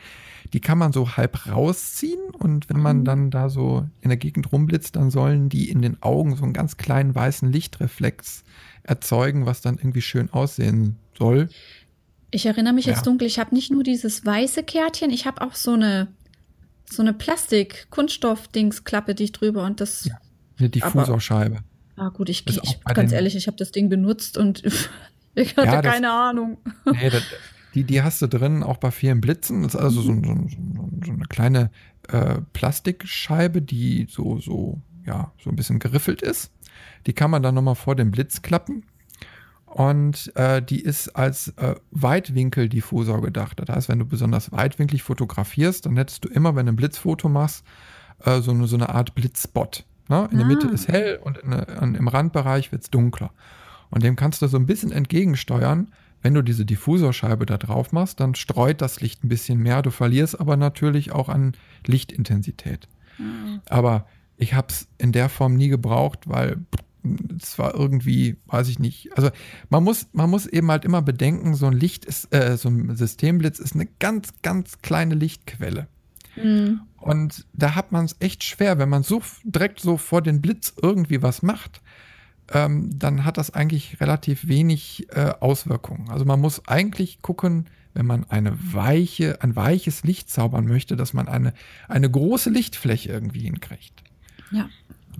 Die kann man so halb rausziehen und wenn man Mhm. dann da so in der Gegend rumblitzt, dann sollen die in den Augen so einen ganz kleinen weißen Lichtreflex erzeugen, was dann irgendwie schön aussehen soll. Ich erinnere mich Ja. jetzt dunkel, ich habe nicht nur dieses weiße Kärtchen, ich habe auch so eine so eine Plastik-Kunststoff-Dings-Klappe dicht drüber und das. Ja. Eine Diffusorscheibe. Ah, gut, ich, ich ganz ehrlich, ich habe das Ding benutzt und ich hatte Ja, das- keine Ahnung. Nee, das, die, die hast du drin, auch bei vielen Blitzen. Das ist also so, so, so, so eine kleine äh, Plastikscheibe, die so, so, ja, so ein bisschen geriffelt ist. Die kann man dann nochmal vor den Blitz klappen. Und äh, die ist als äh, Weitwinkeldiffusor gedacht. Das heißt, wenn du besonders weitwinklig fotografierst, dann hättest du immer, wenn du ein Blitzfoto machst, äh, so, eine, so eine Art Blitzspot. Ne? In der Ah. Mitte ist hell und in, der- an, im Randbereich wird es dunkler. Und dem kannst du so ein bisschen entgegensteuern. Wenn du diese Diffusorscheibe da drauf machst, dann streut das Licht ein bisschen mehr. Du verlierst aber natürlich auch an Lichtintensität. Aber ich habe es in der Form nie gebraucht, weil es war irgendwie, weiß ich nicht. Also man muss, man muss eben halt immer bedenken, so ein Licht ist, äh, so ein Systemblitz ist eine ganz, ganz kleine Lichtquelle. Mhm. Und da hat man es echt schwer, wenn man so direkt so vor den Blitz irgendwie was macht, ähm, dann hat das eigentlich relativ wenig äh, Auswirkungen. Also man muss eigentlich gucken, wenn man eine weiche, ein weiches Licht zaubern möchte, dass man eine, eine große Lichtfläche irgendwie hinkriegt. Ja.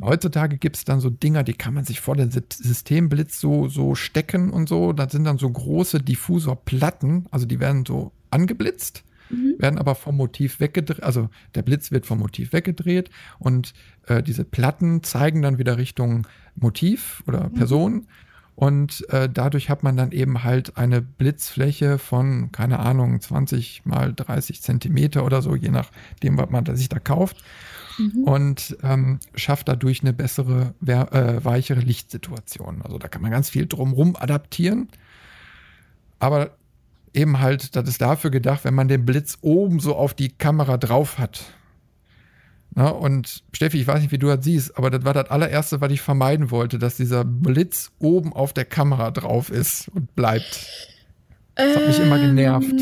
Heutzutage gibt es dann so Dinger, die kann man sich vor den Sy- Systemblitz so, so stecken und so. Das sind dann so große Diffusorplatten, also die werden so angeblitzt Mhm. werden aber vom Motiv weggedreht, also der Blitz wird vom Motiv weggedreht und äh, diese Platten zeigen dann wieder Richtung Motiv oder Person und äh, dadurch hat man dann eben halt eine Blitzfläche von, keine Ahnung, 20 mal 30 Zentimeter oder so, je nachdem, was man sich da kauft Mhm. und ähm, schafft dadurch eine bessere, äh, weichere Lichtsituation. Also da kann man ganz viel drumrum adaptieren. Aber eben halt, das ist dafür gedacht, wenn man den Blitz oben so auf die Kamera drauf hat. Na, und Steffi, ich weiß nicht, wie du das siehst, aber das war das allererste, was ich vermeiden wollte, dass dieser Blitz oben auf der Kamera drauf ist und bleibt. Das hat mich immer genervt.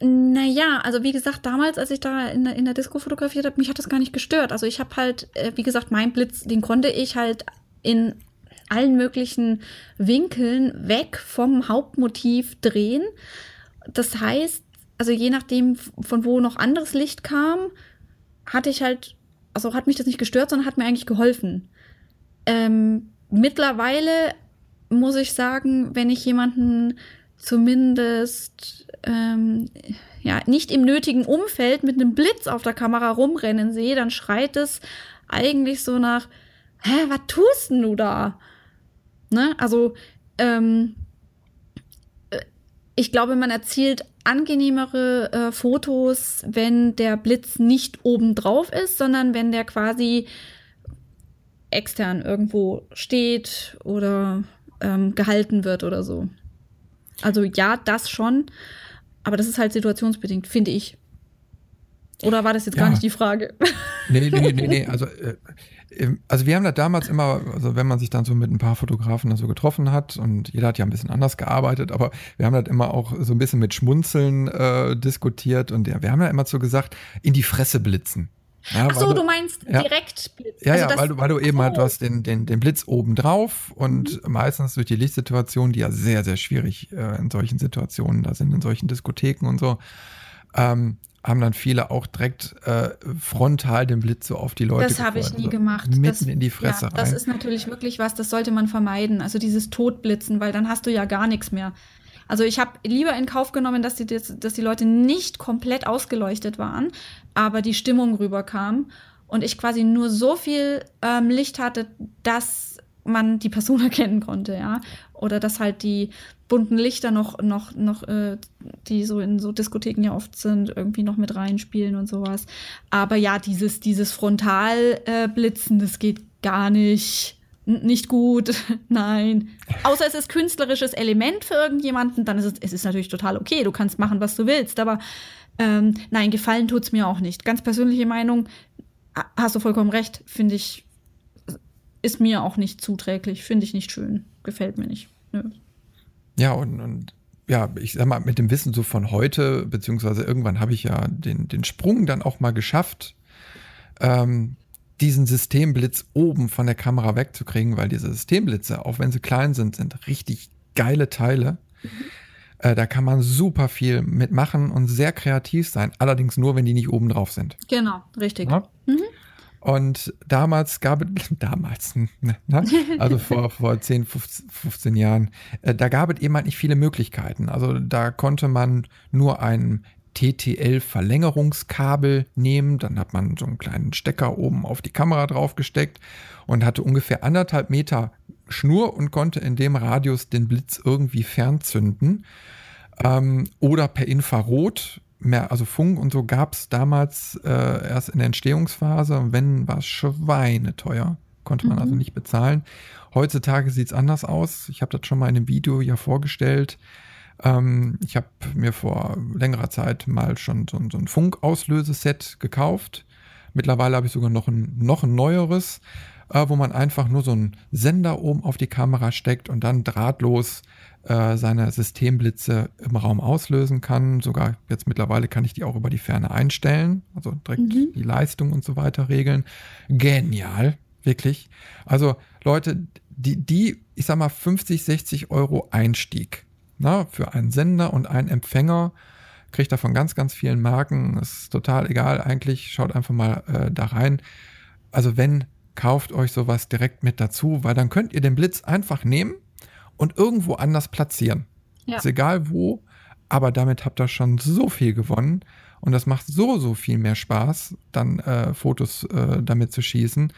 Ähm, naja, also wie gesagt, damals, als ich da in, der- in der Disco fotografiert habe, mich hat das gar nicht gestört. Also ich habe halt, äh, wie gesagt, mein Blitz, den konnte ich halt in allen möglichen Winkeln weg vom Hauptmotiv drehen. Das heißt, also je nachdem, von wo noch anderes Licht kam, hatte ich halt, also hat mich das nicht gestört, sondern hat mir eigentlich geholfen. Ähm, mittlerweile muss ich sagen, wenn ich jemanden zumindest ähm, ja, nicht im nötigen Umfeld mit einem Blitz auf der Kamera rumrennen sehe, dann schreit es eigentlich so nach, hä, was tust denn du da? Ne? Also, ähm, äh, ich glaube, man erzielt angenehmere äh, Fotos, wenn der Blitz nicht oben drauf ist, sondern wenn der quasi extern irgendwo steht oder ähm, gehalten wird oder so. Also ja, das schon, aber das ist halt situationsbedingt, finde ich. Oder war das jetzt ja. gar nicht die Frage? Nee, nee, nee, nee. Also, äh, also wir haben da damals immer, also wenn man sich dann so mit ein paar Fotografen da so getroffen hat und jeder hat ja ein bisschen anders gearbeitet, aber wir haben das immer auch so ein bisschen mit Schmunzeln äh, diskutiert und ja, wir haben ja immer so gesagt, in die Fresse blitzen. Ja, Ach so, du, du, meinst ja, direkt Blitz. Ja, also ja, weil du, weil du eben halt, du hast den, den, den Blitz oben drauf und mhm. meistens durch die Lichtsituation, die ja sehr, sehr schwierig äh, in solchen Situationen da sind, in solchen Diskotheken und so, ähm, haben dann viele auch direkt äh, frontal den Blitz so auf die Leute Das habe ich nie so gemacht. Mitten das, in die Fresse ja, rein. Das ist natürlich wirklich was, das sollte man vermeiden. Also dieses Totblitzen, weil dann hast du ja gar nichts mehr. Also ich habe lieber in Kauf genommen, dass die, dass die Leute nicht komplett ausgeleuchtet waren, aber die Stimmung rüberkam und ich quasi nur so viel ähm, Licht hatte, dass man die Person erkennen konnte, ja. Oder dass halt die bunten Lichter noch, noch, noch, äh, die so in so Diskotheken ja oft sind, irgendwie noch mit reinspielen und sowas. Aber ja, dieses, dieses Frontalblitzen, äh, das geht gar nicht. N nicht gut, nein. Außer es ist künstlerisches Element für irgendjemanden, dann ist es, es ist natürlich total okay, du kannst machen, was du willst, aber ähm, nein, gefallen tut's mir auch nicht. Ganz persönliche Meinung, hast du vollkommen recht, finde ich, ist mir auch nicht zuträglich, finde ich nicht schön, gefällt mir nicht. Nö. Ja, und, und ja, ich sag mal, mit dem Wissen so von heute, beziehungsweise irgendwann habe ich ja den, den Sprung dann auch mal geschafft, ähm, diesen Systemblitz oben von der Kamera wegzukriegen, weil diese Systemblitze, auch wenn sie klein sind, sind richtig geile Teile. Mhm. Äh, da kann man super viel mitmachen und sehr kreativ sein, allerdings nur, wenn die nicht oben drauf sind. Genau, richtig. Ja? Mhm. Und damals gab es, damals, ne, ne, also vor, vor 10, 15 Jahren, äh, da gab es eben halt nicht viele Möglichkeiten. Also da konnte man nur ein TTL-Verlängerungskabel nehmen, dann hat man so einen kleinen Stecker oben auf die Kamera draufgesteckt und hatte ungefähr anderthalb Meter Schnur und konnte in dem Radius den Blitz irgendwie fernzünden. Ähm, oder per Infrarot mehr, also Funk und so gab es damals äh, erst in der Entstehungsphase. Und wenn, war es schweineteuer. Konnte man also mhm. also nicht bezahlen. Heutzutage sieht es anders aus. Ich habe das schon mal in einem Video ja vorgestellt. Ähm, ich habe mir vor längerer Zeit mal schon so, so ein Funkauslöseset gekauft. Mittlerweile habe ich sogar noch ein, noch ein neueres, äh, wo man einfach nur so einen Sender oben auf die Kamera steckt und dann drahtlos äh, seine Systemblitze im Raum auslösen kann. Sogar jetzt mittlerweile kann ich die auch über die Ferne einstellen, also direkt mhm. die Leistung und so weiter regeln. Genial, wirklich. Also Leute, die, die, ich sag mal, 50, 60 Euro Einstieg na, für einen Sender und einen Empfänger kriegt er von ganz, ganz vielen Marken. Ist total egal eigentlich. Schaut einfach mal äh, da rein. Also wenn, kauft euch sowas direkt mit dazu, weil dann könnt ihr den Blitz einfach nehmen und irgendwo anders platzieren. Ja. Ist egal wo, aber damit habt ihr schon so viel gewonnen und das macht so, so viel mehr Spaß, dann äh, Fotos äh, damit zu schießen.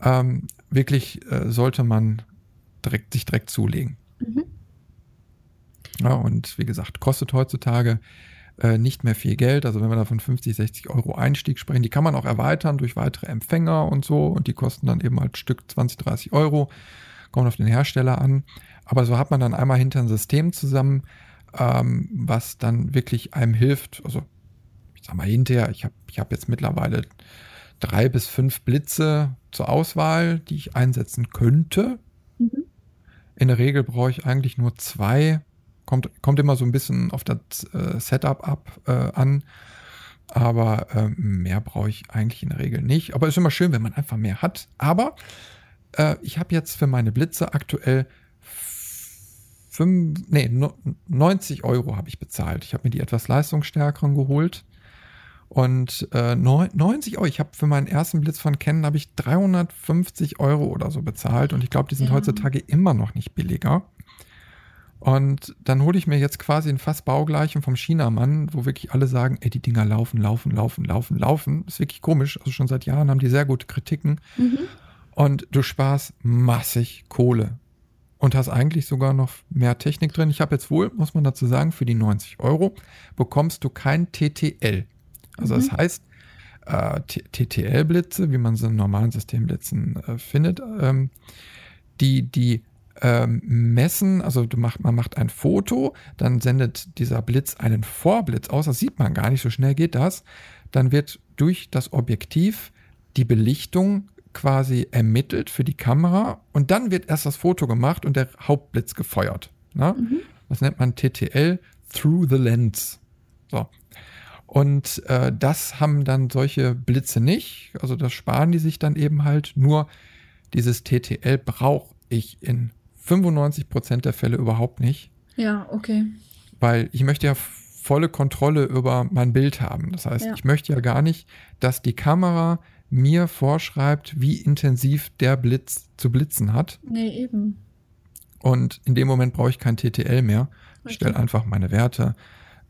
Ähm, wirklich äh, sollte man direkt, sich direkt zulegen. Mhm. Ja, und wie gesagt, kostet heutzutage äh, nicht mehr viel Geld. Also wenn wir da von 50, 60 Euro Einstieg sprechen, die kann man auch erweitern durch weitere Empfänger und so und die kosten dann eben halt Stück 20, 30 Euro. Kommt auf den Hersteller an. Aber so hat man dann einmal hinter ein System zusammen, ähm, was dann wirklich einem hilft. Also, ich sag mal hinterher, ich habe ich hab jetzt mittlerweile drei bis fünf Blitze zur Auswahl, die ich einsetzen könnte. Mhm. In der Regel brauche ich eigentlich nur zwei. Kommt, kommt immer so ein bisschen auf das äh, Setup ab äh, an. Aber äh, mehr brauche ich eigentlich in der Regel nicht. Aber es ist immer schön, wenn man einfach mehr hat. Aber äh, ich habe jetzt für meine Blitze aktuell 5, nee, 90 Euro habe ich bezahlt. Ich habe mir die etwas leistungsstärkeren geholt. Und äh, 90 Euro, ich habe für meinen ersten Blitz von Canon habe ich 350 Euro oder so bezahlt. Und ich glaube, die sind ja. heutzutage immer noch nicht billiger. Und dann hole ich mir jetzt quasi einen fast baugleichen vom Chinamann, wo wirklich alle sagen, ey, die Dinger laufen, laufen, laufen, laufen, laufen. ist wirklich komisch. Also schon seit Jahren haben die sehr gute Kritiken. Mhm. Und du sparst massig Kohle und hast eigentlich sogar noch mehr Technik drin. Ich habe jetzt wohl, muss man dazu sagen, für die 90 Euro bekommst du kein TTL. Also mhm. das heißt, äh, TTL-Blitze, wie man sie in normalen Systemblitzen äh, findet, ähm, die, die ähm, messen, also macht, man macht ein Foto, dann sendet dieser Blitz einen Vorblitz aus, das sieht man gar nicht, so schnell geht das. Dann wird durch das Objektiv die Belichtung quasi ermittelt für die Kamera und dann wird erst das Foto gemacht und der Hauptblitz gefeuert. Ne? Mhm. Das nennt man TTL, Through the Lens. So. Und äh, das haben dann solche Blitze nicht. Also das sparen die sich dann eben halt. Nur dieses TTL brauche ich in 95 Prozent der Fälle überhaupt nicht. Ja, okay. Weil ich möchte ja volle Kontrolle über mein Bild haben. Das heißt, ja. ich möchte ja gar nicht, dass die Kamera mir vorschreibt, wie intensiv der Blitz zu blitzen hat. Nee, eben. Und in dem Moment brauche ich kein TTL mehr. Ich stelle einfach meine Werte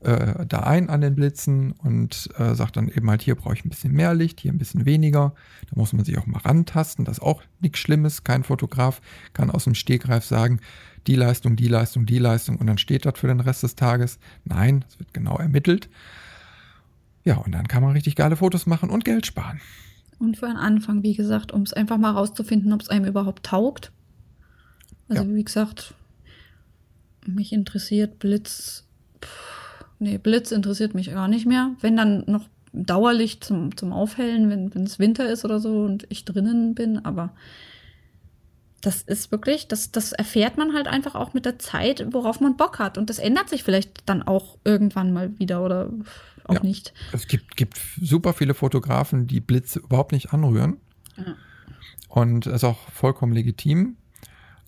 äh, da ein an den Blitzen und äh, sage dann eben halt, hier brauche ich ein bisschen mehr Licht, hier ein bisschen weniger. Da muss man sich auch mal rantasten. Das ist auch nichts Schlimmes. Kein Fotograf kann aus dem Stegreif sagen, die Leistung, die Leistung, die Leistung und dann steht das für den Rest des Tages. Nein, es wird genau ermittelt. Ja, und dann kann man richtig geile Fotos machen und Geld sparen. Und für einen Anfang, wie gesagt, um es einfach mal rauszufinden, ob es einem überhaupt taugt. Also ja. wie gesagt, mich interessiert Blitz. Pff, nee, Blitz interessiert mich gar nicht mehr. Wenn dann noch Dauerlicht zum, zum Aufhellen, wenn es Winter ist oder so und ich drinnen bin, aber das ist wirklich, das, das erfährt man halt einfach auch mit der Zeit, worauf man Bock hat. Und das ändert sich vielleicht dann auch irgendwann mal wieder oder auch ja. nicht. Es gibt, gibt super viele Fotografen, die Blitze überhaupt nicht anrühren. Ja. Und das ist auch vollkommen legitim.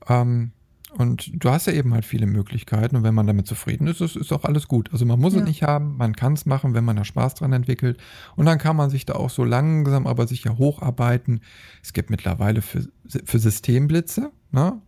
Ähm, und du hast ja eben halt viele Möglichkeiten und wenn man damit zufrieden ist, ist, ist auch alles gut. Also man muss ja. es nicht haben, man kann es machen, wenn man da Spaß dran entwickelt. Und dann kann man sich da auch so langsam aber sicher hocharbeiten. Es gibt mittlerweile für, für Systemblitze, ne?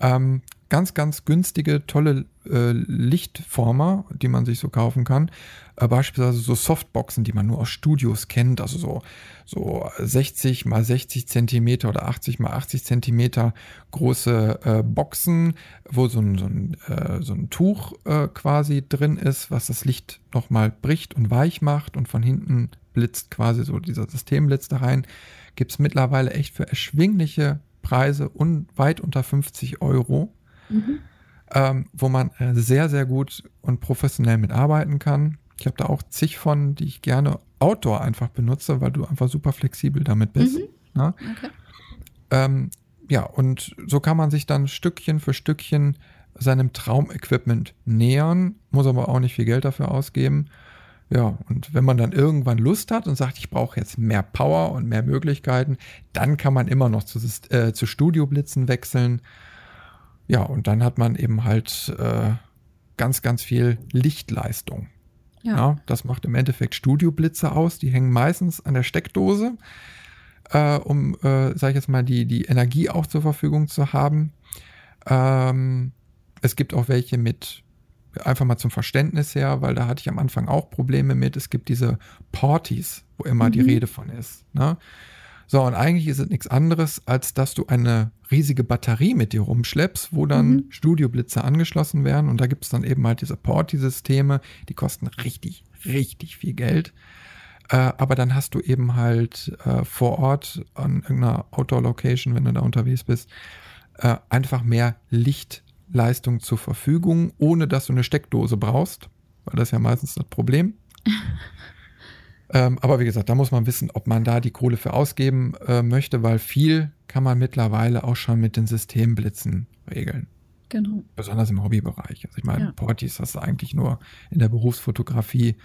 ähm, ganz, ganz günstige, tolle äh, Lichtformer, die man sich so kaufen kann. Äh, beispielsweise so Softboxen, die man nur aus Studios kennt, also so, so 60 mal 60 Zentimeter oder 80 mal 80 Zentimeter große äh, Boxen, wo so ein, so ein, äh, so ein Tuch äh, quasi drin ist, was das Licht nochmal bricht und weich macht und von hinten blitzt quasi so dieser Systemblitz da rein. Gibt es mittlerweile echt für erschwingliche Preise und weit unter 50 Euro mhm. ähm, wo man äh, sehr, sehr gut und professionell mitarbeiten kann. Ich habe da auch zig von, die ich gerne Outdoor einfach benutze, weil du einfach super flexibel damit bist. Mhm. Ne? Okay. Ähm, ja, und so kann man sich dann Stückchen für Stückchen seinem Traumequipment nähern, muss aber auch nicht viel Geld dafür ausgeben. Ja, und wenn man dann irgendwann Lust hat und sagt, ich brauche jetzt mehr Power und mehr Möglichkeiten, dann kann man immer noch zu, äh, zu Studioblitzen wechseln. Ja, und dann hat man eben halt äh, ganz, ganz viel Lichtleistung. Ja. ja. Das macht im Endeffekt Studioblitze aus. Die hängen meistens an der Steckdose, äh, um, äh, sag ich jetzt mal, die, die Energie auch zur Verfügung zu haben. Ähm, es gibt auch welche mit, einfach mal zum Verständnis her, weil da hatte ich am Anfang auch Probleme mit. Es gibt diese Partys, wo immer mhm. die Rede von ist. Ne? So, und eigentlich ist es nichts anderes, als dass du eine riesige Batterie mit dir rumschleppst, wo dann mhm. Studioblitze angeschlossen werden. Und da gibt es dann eben halt diese Porti-Systeme, die kosten richtig, richtig viel Geld. Äh, aber dann hast du eben halt äh, vor Ort an irgendeiner Outdoor-Location, wenn du da unterwegs bist, äh, einfach mehr Lichtleistung zur Verfügung, ohne dass du eine Steckdose brauchst, weil das ist ja meistens das Problem. Ähm, aber wie gesagt, da muss man wissen, ob man da die Kohle für ausgeben äh, möchte, weil viel kann man mittlerweile auch schon mit den Systemblitzen regeln. Genau. Besonders im Hobbybereich. Also ich meine, ja. Portis hast du eigentlich nur in der Berufsfotografie,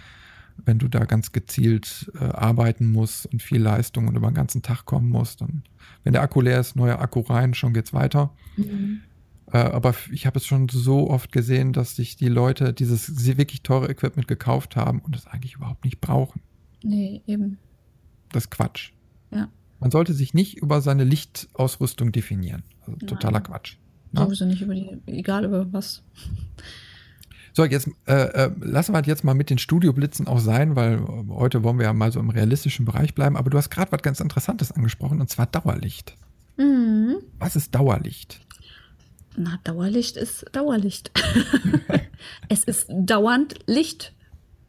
wenn du da ganz gezielt äh, arbeiten musst und viel Leistung und über den ganzen Tag kommen musst. Und wenn der Akku leer ist, neuer Akku rein, schon geht's weiter. Mhm. Äh, aber ich habe es schon so oft gesehen, dass sich die Leute dieses wirklich teure Equipment gekauft haben und es eigentlich überhaupt nicht brauchen. Nee, eben. Das ist Quatsch. Ja. Man sollte sich nicht über seine Lichtausrüstung definieren. Also totaler Quatsch. Ne? Sowieso nicht über die, egal über was. So, jetzt äh, äh, lassen wir halt jetzt mal mit den Studioblitzen auch sein, weil äh, heute wollen wir ja mal so im realistischen Bereich bleiben. Aber du hast gerade was ganz Interessantes angesprochen, und zwar Dauerlicht. Mhm. Was ist Dauerlicht? Na, Dauerlicht ist Dauerlicht. es ist dauernd Licht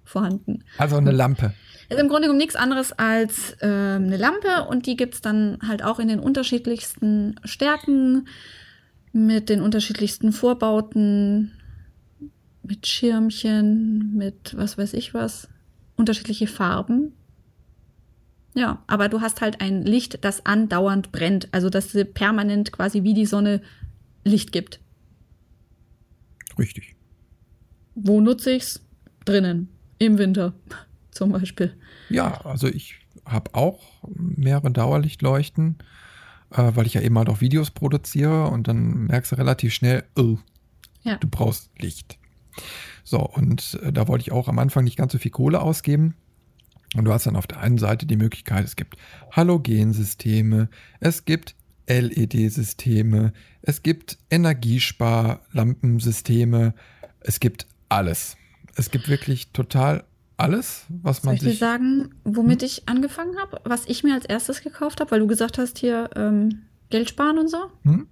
vorhanden. Also eine Lampe. Ist im Grunde genommen nichts anderes als äh, eine Lampe und die gibt es dann halt auch in den unterschiedlichsten Stärken. mit den unterschiedlichsten Vorbauten, mit Schirmchen, mit was weiß ich was, unterschiedliche Farben. Ja, aber du hast halt ein Licht, das andauernd brennt, also dass permanent quasi wie die Sonne Licht gibt. Richtig. Wo nutze ich's? Drinnen. Im Winter zum Beispiel. Ja, also ich habe auch mehrere Dauerlichtleuchten, äh, weil ich ja eben halt auch Videos produziere und dann merkst du relativ schnell, oh, ja. du brauchst Licht. So, und äh, da wollte ich auch am Anfang nicht ganz so viel Kohle ausgeben. Und du hast dann auf der einen Seite die Möglichkeit, es gibt Halogensysteme, es gibt LED-Systeme, es gibt Energiesparlampensysteme, es gibt alles. Es gibt wirklich total alles, was man Soll ich dir sagen, womit hm? ich angefangen habe, was ich mir als erstes gekauft habe, weil du gesagt hast hier ähm, Geld sparen und so? Hm?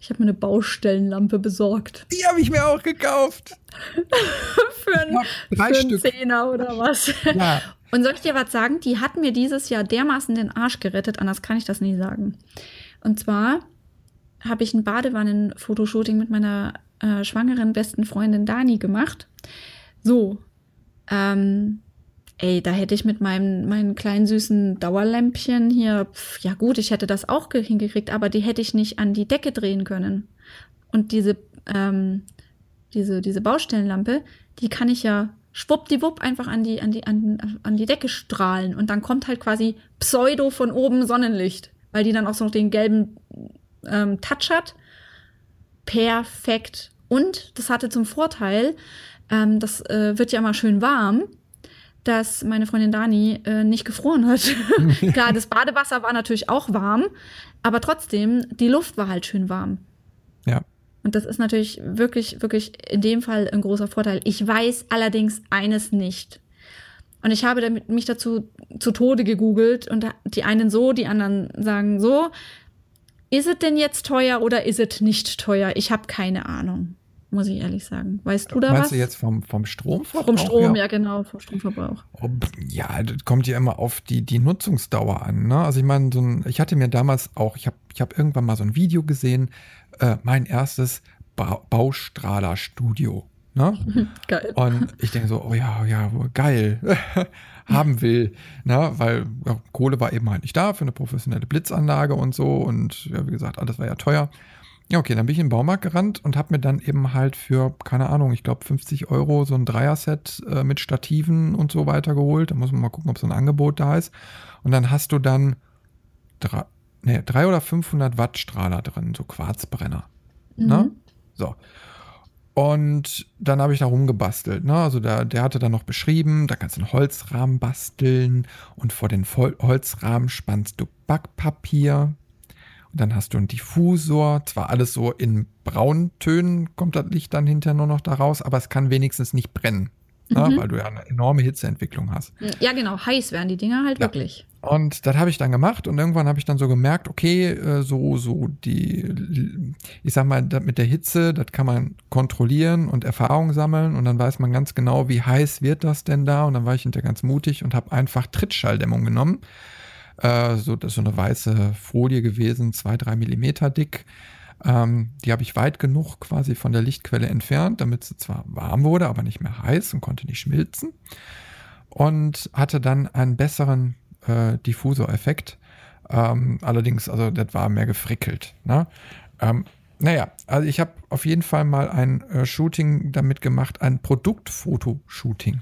Ich habe mir eine Baustellenlampe besorgt. Die habe ich mir auch gekauft. für einen, für einen Zehner oder was. Ja. Und soll ich dir was sagen? Die hat mir dieses Jahr dermaßen den Arsch gerettet, anders kann ich das nie sagen. Und zwar habe ich ein Badewannen-Fotoshooting mit meiner äh, schwangeren besten Freundin Dani gemacht. So, ähm, ey, da hätte ich mit meinem, meinen kleinen süßen Dauerlämpchen hier, pf, ja gut, ich hätte das auch hingekriegt, aber die hätte ich nicht an die Decke drehen können. Und diese, ähm, diese, diese Baustellenlampe, die kann ich ja schwuppdiwupp einfach an die, an die, an, an die Decke strahlen. Und dann kommt halt quasi Pseudo von oben Sonnenlicht, weil die dann auch so noch den gelben ähm, Touch hat. Perfekt. Und das hatte zum Vorteil, ähm, das äh, wird ja immer schön warm, dass meine Freundin Dani äh, nicht gefroren hat. Klar, das Badewasser war natürlich auch warm, aber trotzdem, die Luft war halt schön warm. Ja. Und das ist natürlich wirklich, wirklich in dem Fall ein großer Vorteil. Ich weiß allerdings eines nicht. Und ich habe mich dazu zu Tode gegoogelt und die einen so, die anderen sagen so. Ist es denn jetzt teuer oder ist es nicht teuer? Ich habe keine Ahnung muss ich ehrlich sagen. Weißt du da Meinst was? du jetzt vom, vom Stromverbrauch? Vom Strom, ja, ja genau, vom Stromverbrauch. Ja, das kommt ja immer auf die, die Nutzungsdauer an. Ne? Also ich meine, so ein, ich hatte mir damals auch, ich habe ich hab irgendwann mal so ein Video gesehen, äh, mein erstes ba Baustrahler-Studio. Ne? geil. Und ich denke so, oh ja, ja, geil. haben will, ne? weil ja, Kohle war eben halt nicht da für eine professionelle Blitzanlage und so und ja, wie gesagt, alles war ja teuer. Ja, okay, dann bin ich in den Baumarkt gerannt und habe mir dann eben halt für, keine Ahnung, ich glaube 50 Euro so ein Dreier-Set äh, mit Stativen und so weiter geholt. Da muss man mal gucken, ob so ein Angebot da ist. Und dann hast du dann drei, nee, drei oder 500 Watt Strahler drin, so Quarzbrenner. Ne? Mhm. Ne? So. Und dann habe ich da rumgebastelt. Ne? Also der, der hatte dann noch beschrieben, da kannst du einen Holzrahmen basteln und vor den Vol Holzrahmen spannst du Backpapier. Und dann hast du einen Diffusor, zwar alles so in Brauntönen kommt das Licht dann hinterher nur noch da raus, aber es kann wenigstens nicht brennen, ne? mhm. ne? weil du ja eine enorme Hitzeentwicklung hast. Ja, genau, heiß werden die Dinger halt ja. wirklich. Und das habe ich dann gemacht und irgendwann habe ich dann so gemerkt, okay, äh, so, so die, ich sag mal, mit der Hitze, das kann man kontrollieren und Erfahrung sammeln und dann weiß man ganz genau, wie heiß wird das denn da und dann war ich hinterher ganz mutig und habe einfach Trittschalldämmung genommen äh, so, das ist so eine weiße Folie gewesen, zwei, drei Millimeter dick. Ähm, die habe ich weit genug quasi von der Lichtquelle entfernt, damit sie zwar warm wurde, aber nicht mehr heiß und konnte nicht schmilzen. Und hatte dann einen besseren äh, Diffusor-Effekt. Ähm, allerdings, also das war mehr gefrickelt. Ne? Ähm, naja, also ich habe auf jeden Fall mal ein äh, Shooting damit gemacht, ein Produktfotoshooting.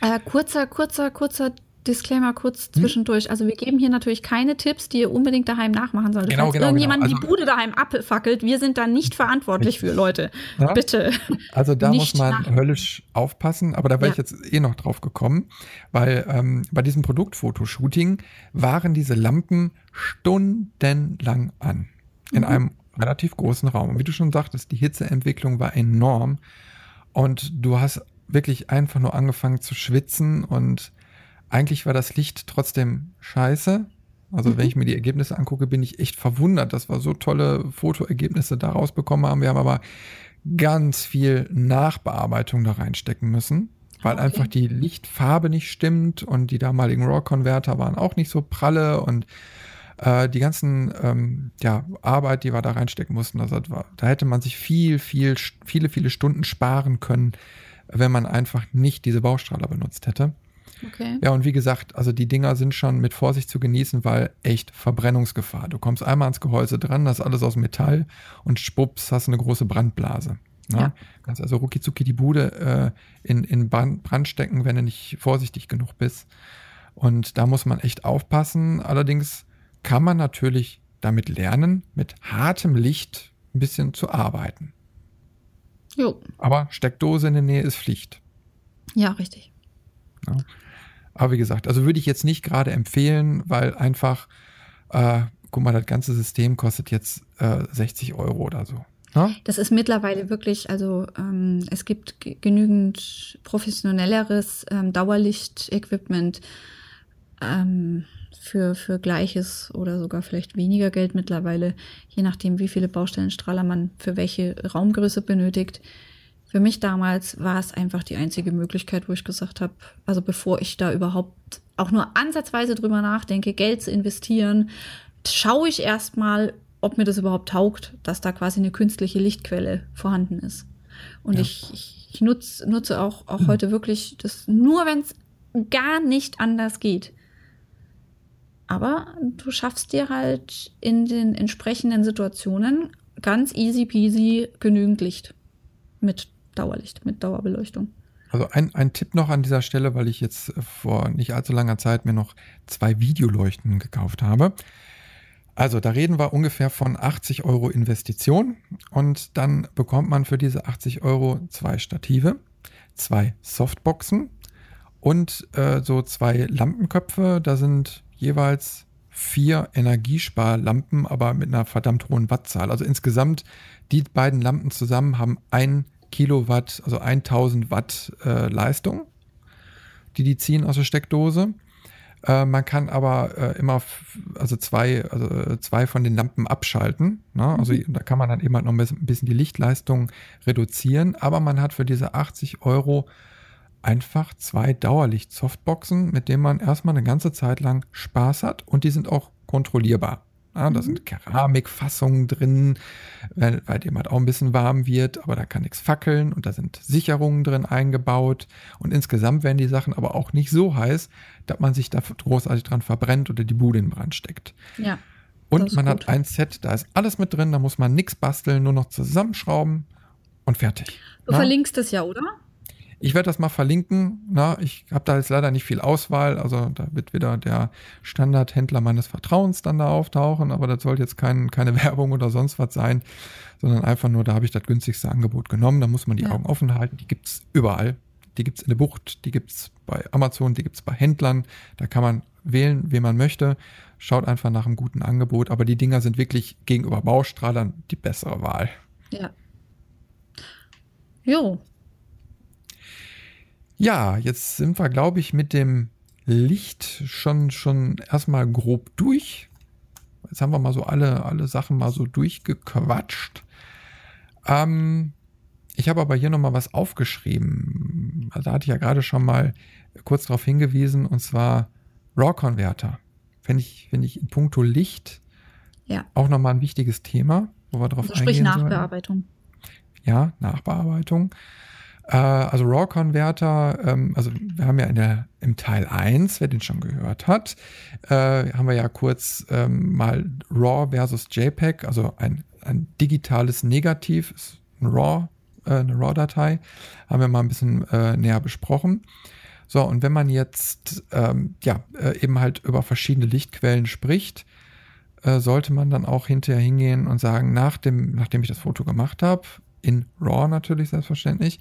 Äh, kurzer, kurzer, kurzer Disclaimer kurz hm? zwischendurch. Also wir geben hier natürlich keine Tipps, die ihr unbedingt daheim nachmachen solltet. Genau, Falls genau, irgendjemand genau. Also, die Bude daheim abfackelt, wir sind da nicht verantwortlich für, Leute. Ja? Bitte. Also da muss man nach. höllisch aufpassen, aber da wäre ja. ich jetzt eh noch drauf gekommen, weil ähm, bei diesem Produktfotoshooting waren diese Lampen stundenlang an. In mhm. einem relativ großen Raum. Und wie du schon sagtest, die Hitzeentwicklung war enorm. Und du hast wirklich einfach nur angefangen zu schwitzen und eigentlich war das Licht trotzdem scheiße. Also mhm. wenn ich mir die Ergebnisse angucke, bin ich echt verwundert, dass wir so tolle Fotoergebnisse daraus bekommen haben. Wir haben aber ganz viel Nachbearbeitung da reinstecken müssen, weil okay. einfach die Lichtfarbe nicht stimmt und die damaligen RAW-Konverter waren auch nicht so pralle und Äh, die ganzen ähm, ja, Arbeit, die wir da reinstecken mussten, also da hätte man sich viel, viel, viele, viele Stunden sparen können, wenn man einfach nicht diese Baustrahler benutzt hätte. Okay. Ja, und wie gesagt, also die Dinger sind schon mit Vorsicht zu genießen, weil echt Verbrennungsgefahr. Du kommst einmal ans Gehäuse dran, das ist alles aus Metall und schwupps, hast eine große Brandblase. Ne? Ja. Kannst also rucki die Bude äh, in, in Brand stecken, wenn du nicht vorsichtig genug bist. Und da muss man echt aufpassen. Allerdings kann man natürlich damit lernen, mit hartem Licht ein bisschen zu arbeiten. Jo. Aber Steckdose in der Nähe ist Pflicht. Ja, richtig. Ja. Aber wie gesagt, also würde ich jetzt nicht gerade empfehlen, weil einfach, äh, guck mal, das ganze System kostet jetzt äh, 60 Euro oder so. Ja? Das ist mittlerweile wirklich, also ähm, es gibt genügend professionelleres ähm, Dauerlicht-Equipment ähm, für, für gleiches oder sogar vielleicht weniger Geld mittlerweile, je nachdem, wie viele Baustellenstrahler man für welche Raumgröße benötigt. Für mich damals war es einfach die einzige Möglichkeit, wo ich gesagt habe, also bevor ich da überhaupt auch nur ansatzweise drüber nachdenke, Geld zu investieren, schaue ich erstmal, ob mir das überhaupt taugt, dass da quasi eine künstliche Lichtquelle vorhanden ist. Und ja. ich, ich, ich nutz, nutze auch, auch mhm. heute wirklich das nur, wenn es gar nicht anders geht. Aber du schaffst dir halt in den entsprechenden Situationen ganz easy peasy genügend Licht mit Dauerlicht, mit Dauerbeleuchtung. Also ein, ein Tipp noch an dieser Stelle, weil ich jetzt vor nicht allzu langer Zeit mir noch zwei Videoleuchten gekauft habe. Also da reden wir ungefähr von 80 Euro Investition und dann bekommt man für diese 80 Euro zwei Stative, zwei Softboxen und äh, so zwei Lampenköpfe. Da sind jeweils vier Energiesparlampen, aber mit einer verdammt hohen Wattzahl. Also insgesamt die beiden Lampen zusammen haben ein Kilowatt, also 1000 Watt äh, Leistung, die die ziehen aus der Steckdose. Äh, man kann aber äh, immer, also zwei, also äh, zwei von den Lampen abschalten. Ne? Also mhm. da kann man dann eben halt noch ein bisschen die Lichtleistung reduzieren. Aber man hat für diese 80 Euro einfach zwei Dauerlicht-Softboxen, mit denen man erstmal eine ganze Zeit lang Spaß hat und die sind auch kontrollierbar. Ja, da mhm. sind Keramikfassungen drin, weil, weil dem halt auch ein bisschen warm wird, aber da kann nichts fackeln und da sind Sicherungen drin eingebaut. Und insgesamt werden die Sachen aber auch nicht so heiß, dass man sich da großartig dran verbrennt oder die Bude in Brand steckt. Ja. Und man gut. hat ein Set, da ist alles mit drin, da muss man nichts basteln, nur noch zusammenschrauben und fertig. Du Na? verlinkst es ja, oder? Ich werde das mal verlinken. Na, ich habe da jetzt leider nicht viel Auswahl. Also da wird wieder der Standardhändler meines Vertrauens dann da auftauchen. Aber das soll jetzt kein, keine Werbung oder sonst was sein, sondern einfach nur, da habe ich das günstigste Angebot genommen. Da muss man die ja. Augen offen halten. Die gibt es überall. Die gibt es in der Bucht, die gibt es bei Amazon, die gibt es bei Händlern. Da kann man wählen, wen man möchte. Schaut einfach nach einem guten Angebot. Aber die Dinger sind wirklich gegenüber Baustrahlern die bessere Wahl. Ja. Jo, ja, jetzt sind wir, glaube ich, mit dem Licht schon, schon erstmal grob durch. Jetzt haben wir mal so alle, alle Sachen mal so durchgequatscht. Ähm, ich habe aber hier nochmal was aufgeschrieben. Also da hatte ich ja gerade schon mal kurz darauf hingewiesen, und zwar RAW-Konverter. Finde ich, finde ich in puncto Licht ja. auch nochmal ein wichtiges Thema, wo wir drauf also eingehen Sprich Nachbearbeitung. Sollen. Ja, Nachbearbeitung. Äh, also RAW-Konverter, ähm, also wir haben ja in der, im Teil 1, wer den schon gehört hat, äh, haben wir ja kurz ähm, mal RAW versus JPEG, also ein, ein digitales Negativ, ein RAW, äh, eine RAW-Datei, haben wir mal ein bisschen äh, näher besprochen. So, und wenn man jetzt ähm, ja, eben halt über verschiedene Lichtquellen spricht, sollte man dann auch hinterher hingehen und sagen, nach dem, nachdem ich das Foto gemacht habe, in RAW natürlich selbstverständlich,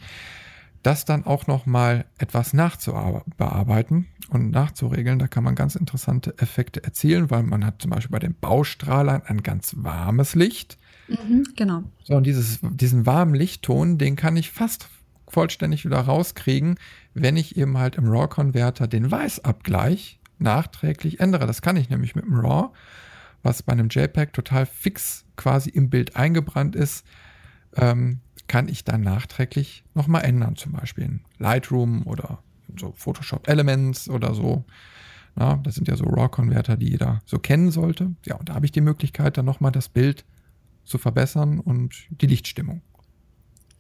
das dann auch noch mal etwas nachzubearbeiten und nachzuregeln. Da kann man ganz interessante Effekte erzielen, weil man hat zum Beispiel bei den Baustrahlern ein ganz warmes Licht. Mhm, genau. So, und dieses, diesen warmen Lichtton, den kann ich fast vollständig wieder rauskriegen, wenn ich eben halt im RAW-Konverter den Weißabgleich nachträglich ändere. Das kann ich nämlich mit dem RAW, was bei einem JPEG total fix quasi im Bild eingebrannt ist, ähm, kann ich dann nachträglich nochmal ändern, zum Beispiel in Lightroom oder so Photoshop Elements oder so. Na, das sind ja so RAW-Konverter, die jeder so kennen sollte. Ja, und da habe ich die Möglichkeit, dann nochmal das Bild zu verbessern und die Lichtstimmung.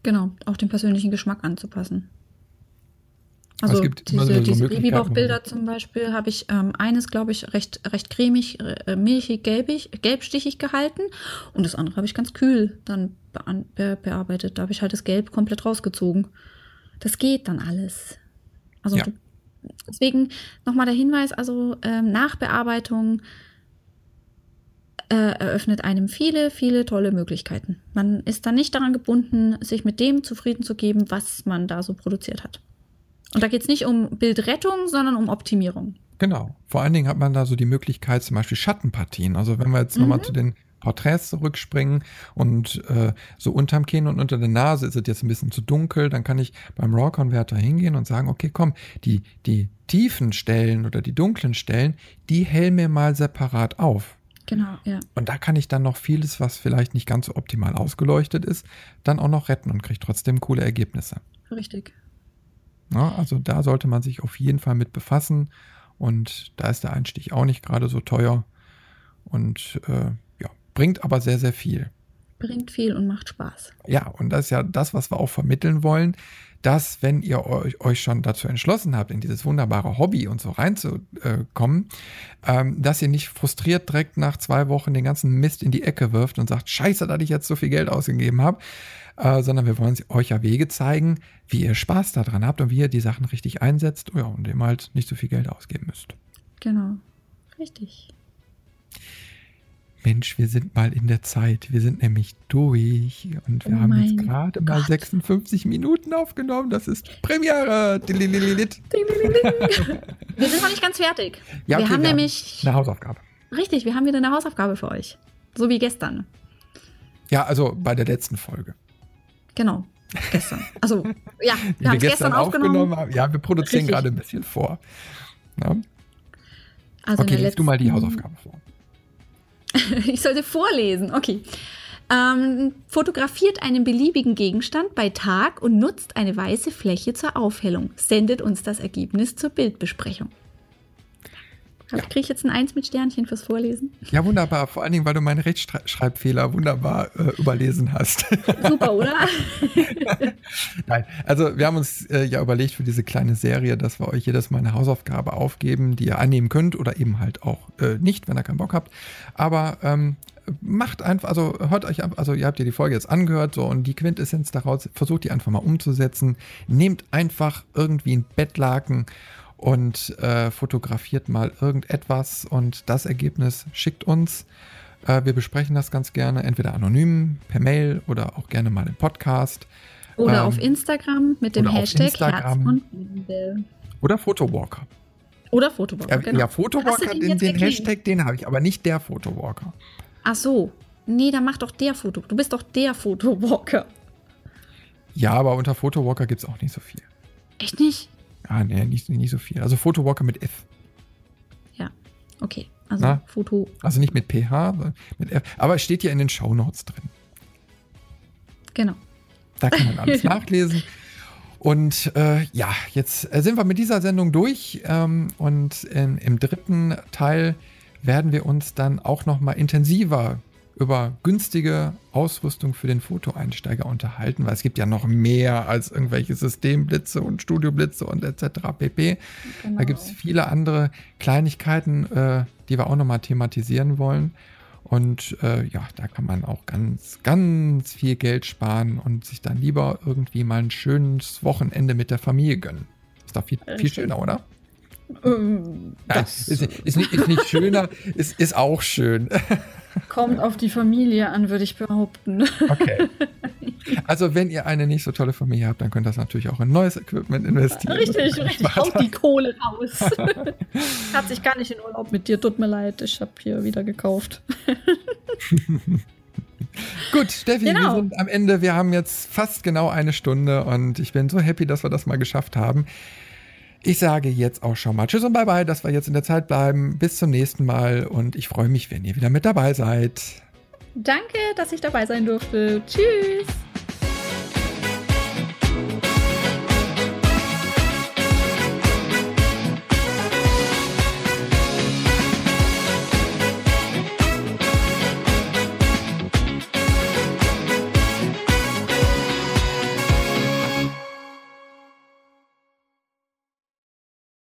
Genau, auch den persönlichen Geschmack anzupassen. Also es gibt diese, so- diese Babybauchbilder zum Beispiel habe ich ähm, eines, glaube ich, recht, recht cremig, äh, milchig, gelbig, gelbstichig gehalten und das andere habe ich ganz kühl dann be bearbeitet. Da habe ich halt das Gelb komplett rausgezogen. Das geht dann alles. Also Ja. deswegen nochmal der Hinweis, also ähm, Nachbearbeitung äh, eröffnet einem viele, viele tolle Möglichkeiten. Man ist dann nicht daran gebunden, sich mit dem zufrieden zu geben, was man da so produziert hat. Und da geht es nicht um Bildrettung, sondern um Optimierung. Genau. Vor allen Dingen hat man da so die Möglichkeit, zum Beispiel Schattenpartien. Also wenn wir jetzt Mhm. nochmal zu den Porträts zurückspringen und äh, so unterm Kinn und unter der Nase ist es jetzt ein bisschen zu dunkel, dann kann ich beim RAW-Converter hingehen und sagen, okay, komm, die, die tiefen Stellen oder die dunklen Stellen, die hell mir mal separat auf. Genau, ja. Und da kann ich dann noch vieles, was vielleicht nicht ganz so optimal ausgeleuchtet ist, dann auch noch retten und kriege trotzdem coole Ergebnisse. Richtig. Ja, also da sollte man sich auf jeden Fall mit befassen. Und da ist der Einstieg auch nicht gerade so teuer. Und äh, ja, bringt aber sehr, sehr viel. Bringt viel und macht Spaß. Ja, und das ist ja das, was wir auch vermitteln wollen, dass wenn ihr euch, euch schon dazu entschlossen habt, in dieses wunderbare Hobby und so reinzukommen, ähm, dass ihr nicht frustriert direkt nach zwei Wochen den ganzen Mist in die Ecke wirft und sagt, scheiße, dass ich jetzt so viel Geld ausgegeben habe, äh, sondern wir wollen euch ja Wege zeigen, wie ihr Spaß daran habt und wie ihr die Sachen richtig einsetzt ja, und eben halt nicht so viel Geld ausgeben müsst. Genau. Richtig. Mensch, wir sind mal in der Zeit. Wir sind nämlich durch und wir Oh haben jetzt gerade mal Gott. 56 Minuten aufgenommen. Das ist Premiere. Wir sind noch nicht ganz fertig. Ja, wir okay, haben wir haben nämlich, Eine Hausaufgabe. richtig, wir haben wieder eine Hausaufgabe für euch. So wie gestern. Ja, also bei der letzten Folge. Genau. Gestern. Also, ja, wir haben es gestern aufgenommen. haben. Ja, wir produzieren Richtig. gerade ein bisschen vor. Ja. Also Okay, der liest du mal die Hausaufgabe vor. Ich sollte vorlesen. Okay. Ähm, fotografiert einen beliebigen Gegenstand bei Tag und nutzt eine weiße Fläche zur Aufhellung. Sendet uns das Ergebnis zur Bildbesprechung. Ja. Kriege ich jetzt ein Eins mit Sternchen fürs Vorlesen? Ja, wunderbar. Vor allen Dingen, weil du meinen Rechtschreibfehler wunderbar äh, überlesen hast. Super, oder? Nein, also wir haben uns äh, ja überlegt für diese kleine Serie, dass wir euch jedes Mal eine Hausaufgabe aufgeben, die ihr annehmen könnt oder eben halt auch äh, nicht, wenn ihr keinen Bock habt. Aber ähm, macht einfach, also hört euch einfach, also ihr habt ja die Folge jetzt angehört, so und die Quintessenz daraus, versucht die einfach mal umzusetzen. Nehmt einfach irgendwie ein Bettlaken und äh, fotografiert mal irgendetwas und das Ergebnis schickt uns. Äh, wir besprechen das ganz gerne, entweder anonym, per Mail oder auch gerne mal im Podcast. Oder Ähm, auf Instagram mit dem Hashtag. Herz und Liebe. Oder Photowalker. Oder Fotowalker, Ja, genau. ja Photowalker, den den, den? Hashtag, den habe ich, aber nicht der Photowalker. Ach so. Nee, dann mach doch der Foto. Du bist doch der Fotowalker. Ja, aber unter Photowalker gibt es auch nicht so viel. Echt nicht? Ah, nee, nicht, nicht so viel. Also Photowalker mit F. Ja. Okay. Also Na? Foto. Also nicht mit PH, sondern mit F. Aber es steht ja in den Shownotes drin. Genau. Da kann man alles nachlesen. Und äh, ja, jetzt äh, sind wir mit dieser Sendung durch. Ähm, und in, im dritten Teil werden wir uns dann auch noch mal intensiver über günstige Ausrüstung für den Fotoeinsteiger unterhalten, weil es gibt ja noch mehr als irgendwelche Systemblitze und Studioblitze und etc. pp. genau. Da gibt es viele andere Kleinigkeiten, äh, die wir auch nochmal thematisieren wollen. Und äh, ja, da kann man auch ganz, ganz viel Geld sparen und sich dann lieber irgendwie mal ein schönes Wochenende mit der Familie gönnen. Ist doch viel, viel schöner, oder? Ähm, das ist, ist, nicht, ist nicht schöner, ist, ist auch schön. kommt auf die Familie an, würde ich behaupten. Okay. Also, wenn ihr eine nicht so tolle Familie habt, dann könnt ihr das natürlich auch in neues Equipment investieren. Richtig, richtig. Haut die Kohle raus. Hat sich gar nicht in Urlaub mit dir. Tut mir leid, ich habe hier wieder gekauft. Gut, Steffi, wir Genau. sind am Ende. Wir haben jetzt fast genau eine Stunde und ich bin so happy, dass wir das mal geschafft haben. Ich sage jetzt auch schon mal Tschüss und Bye-bye, dass wir jetzt in der Zeit bleiben. Bis zum nächsten Mal und ich freue mich, wenn ihr wieder mit dabei seid. Danke, dass ich dabei sein durfte. Tschüss.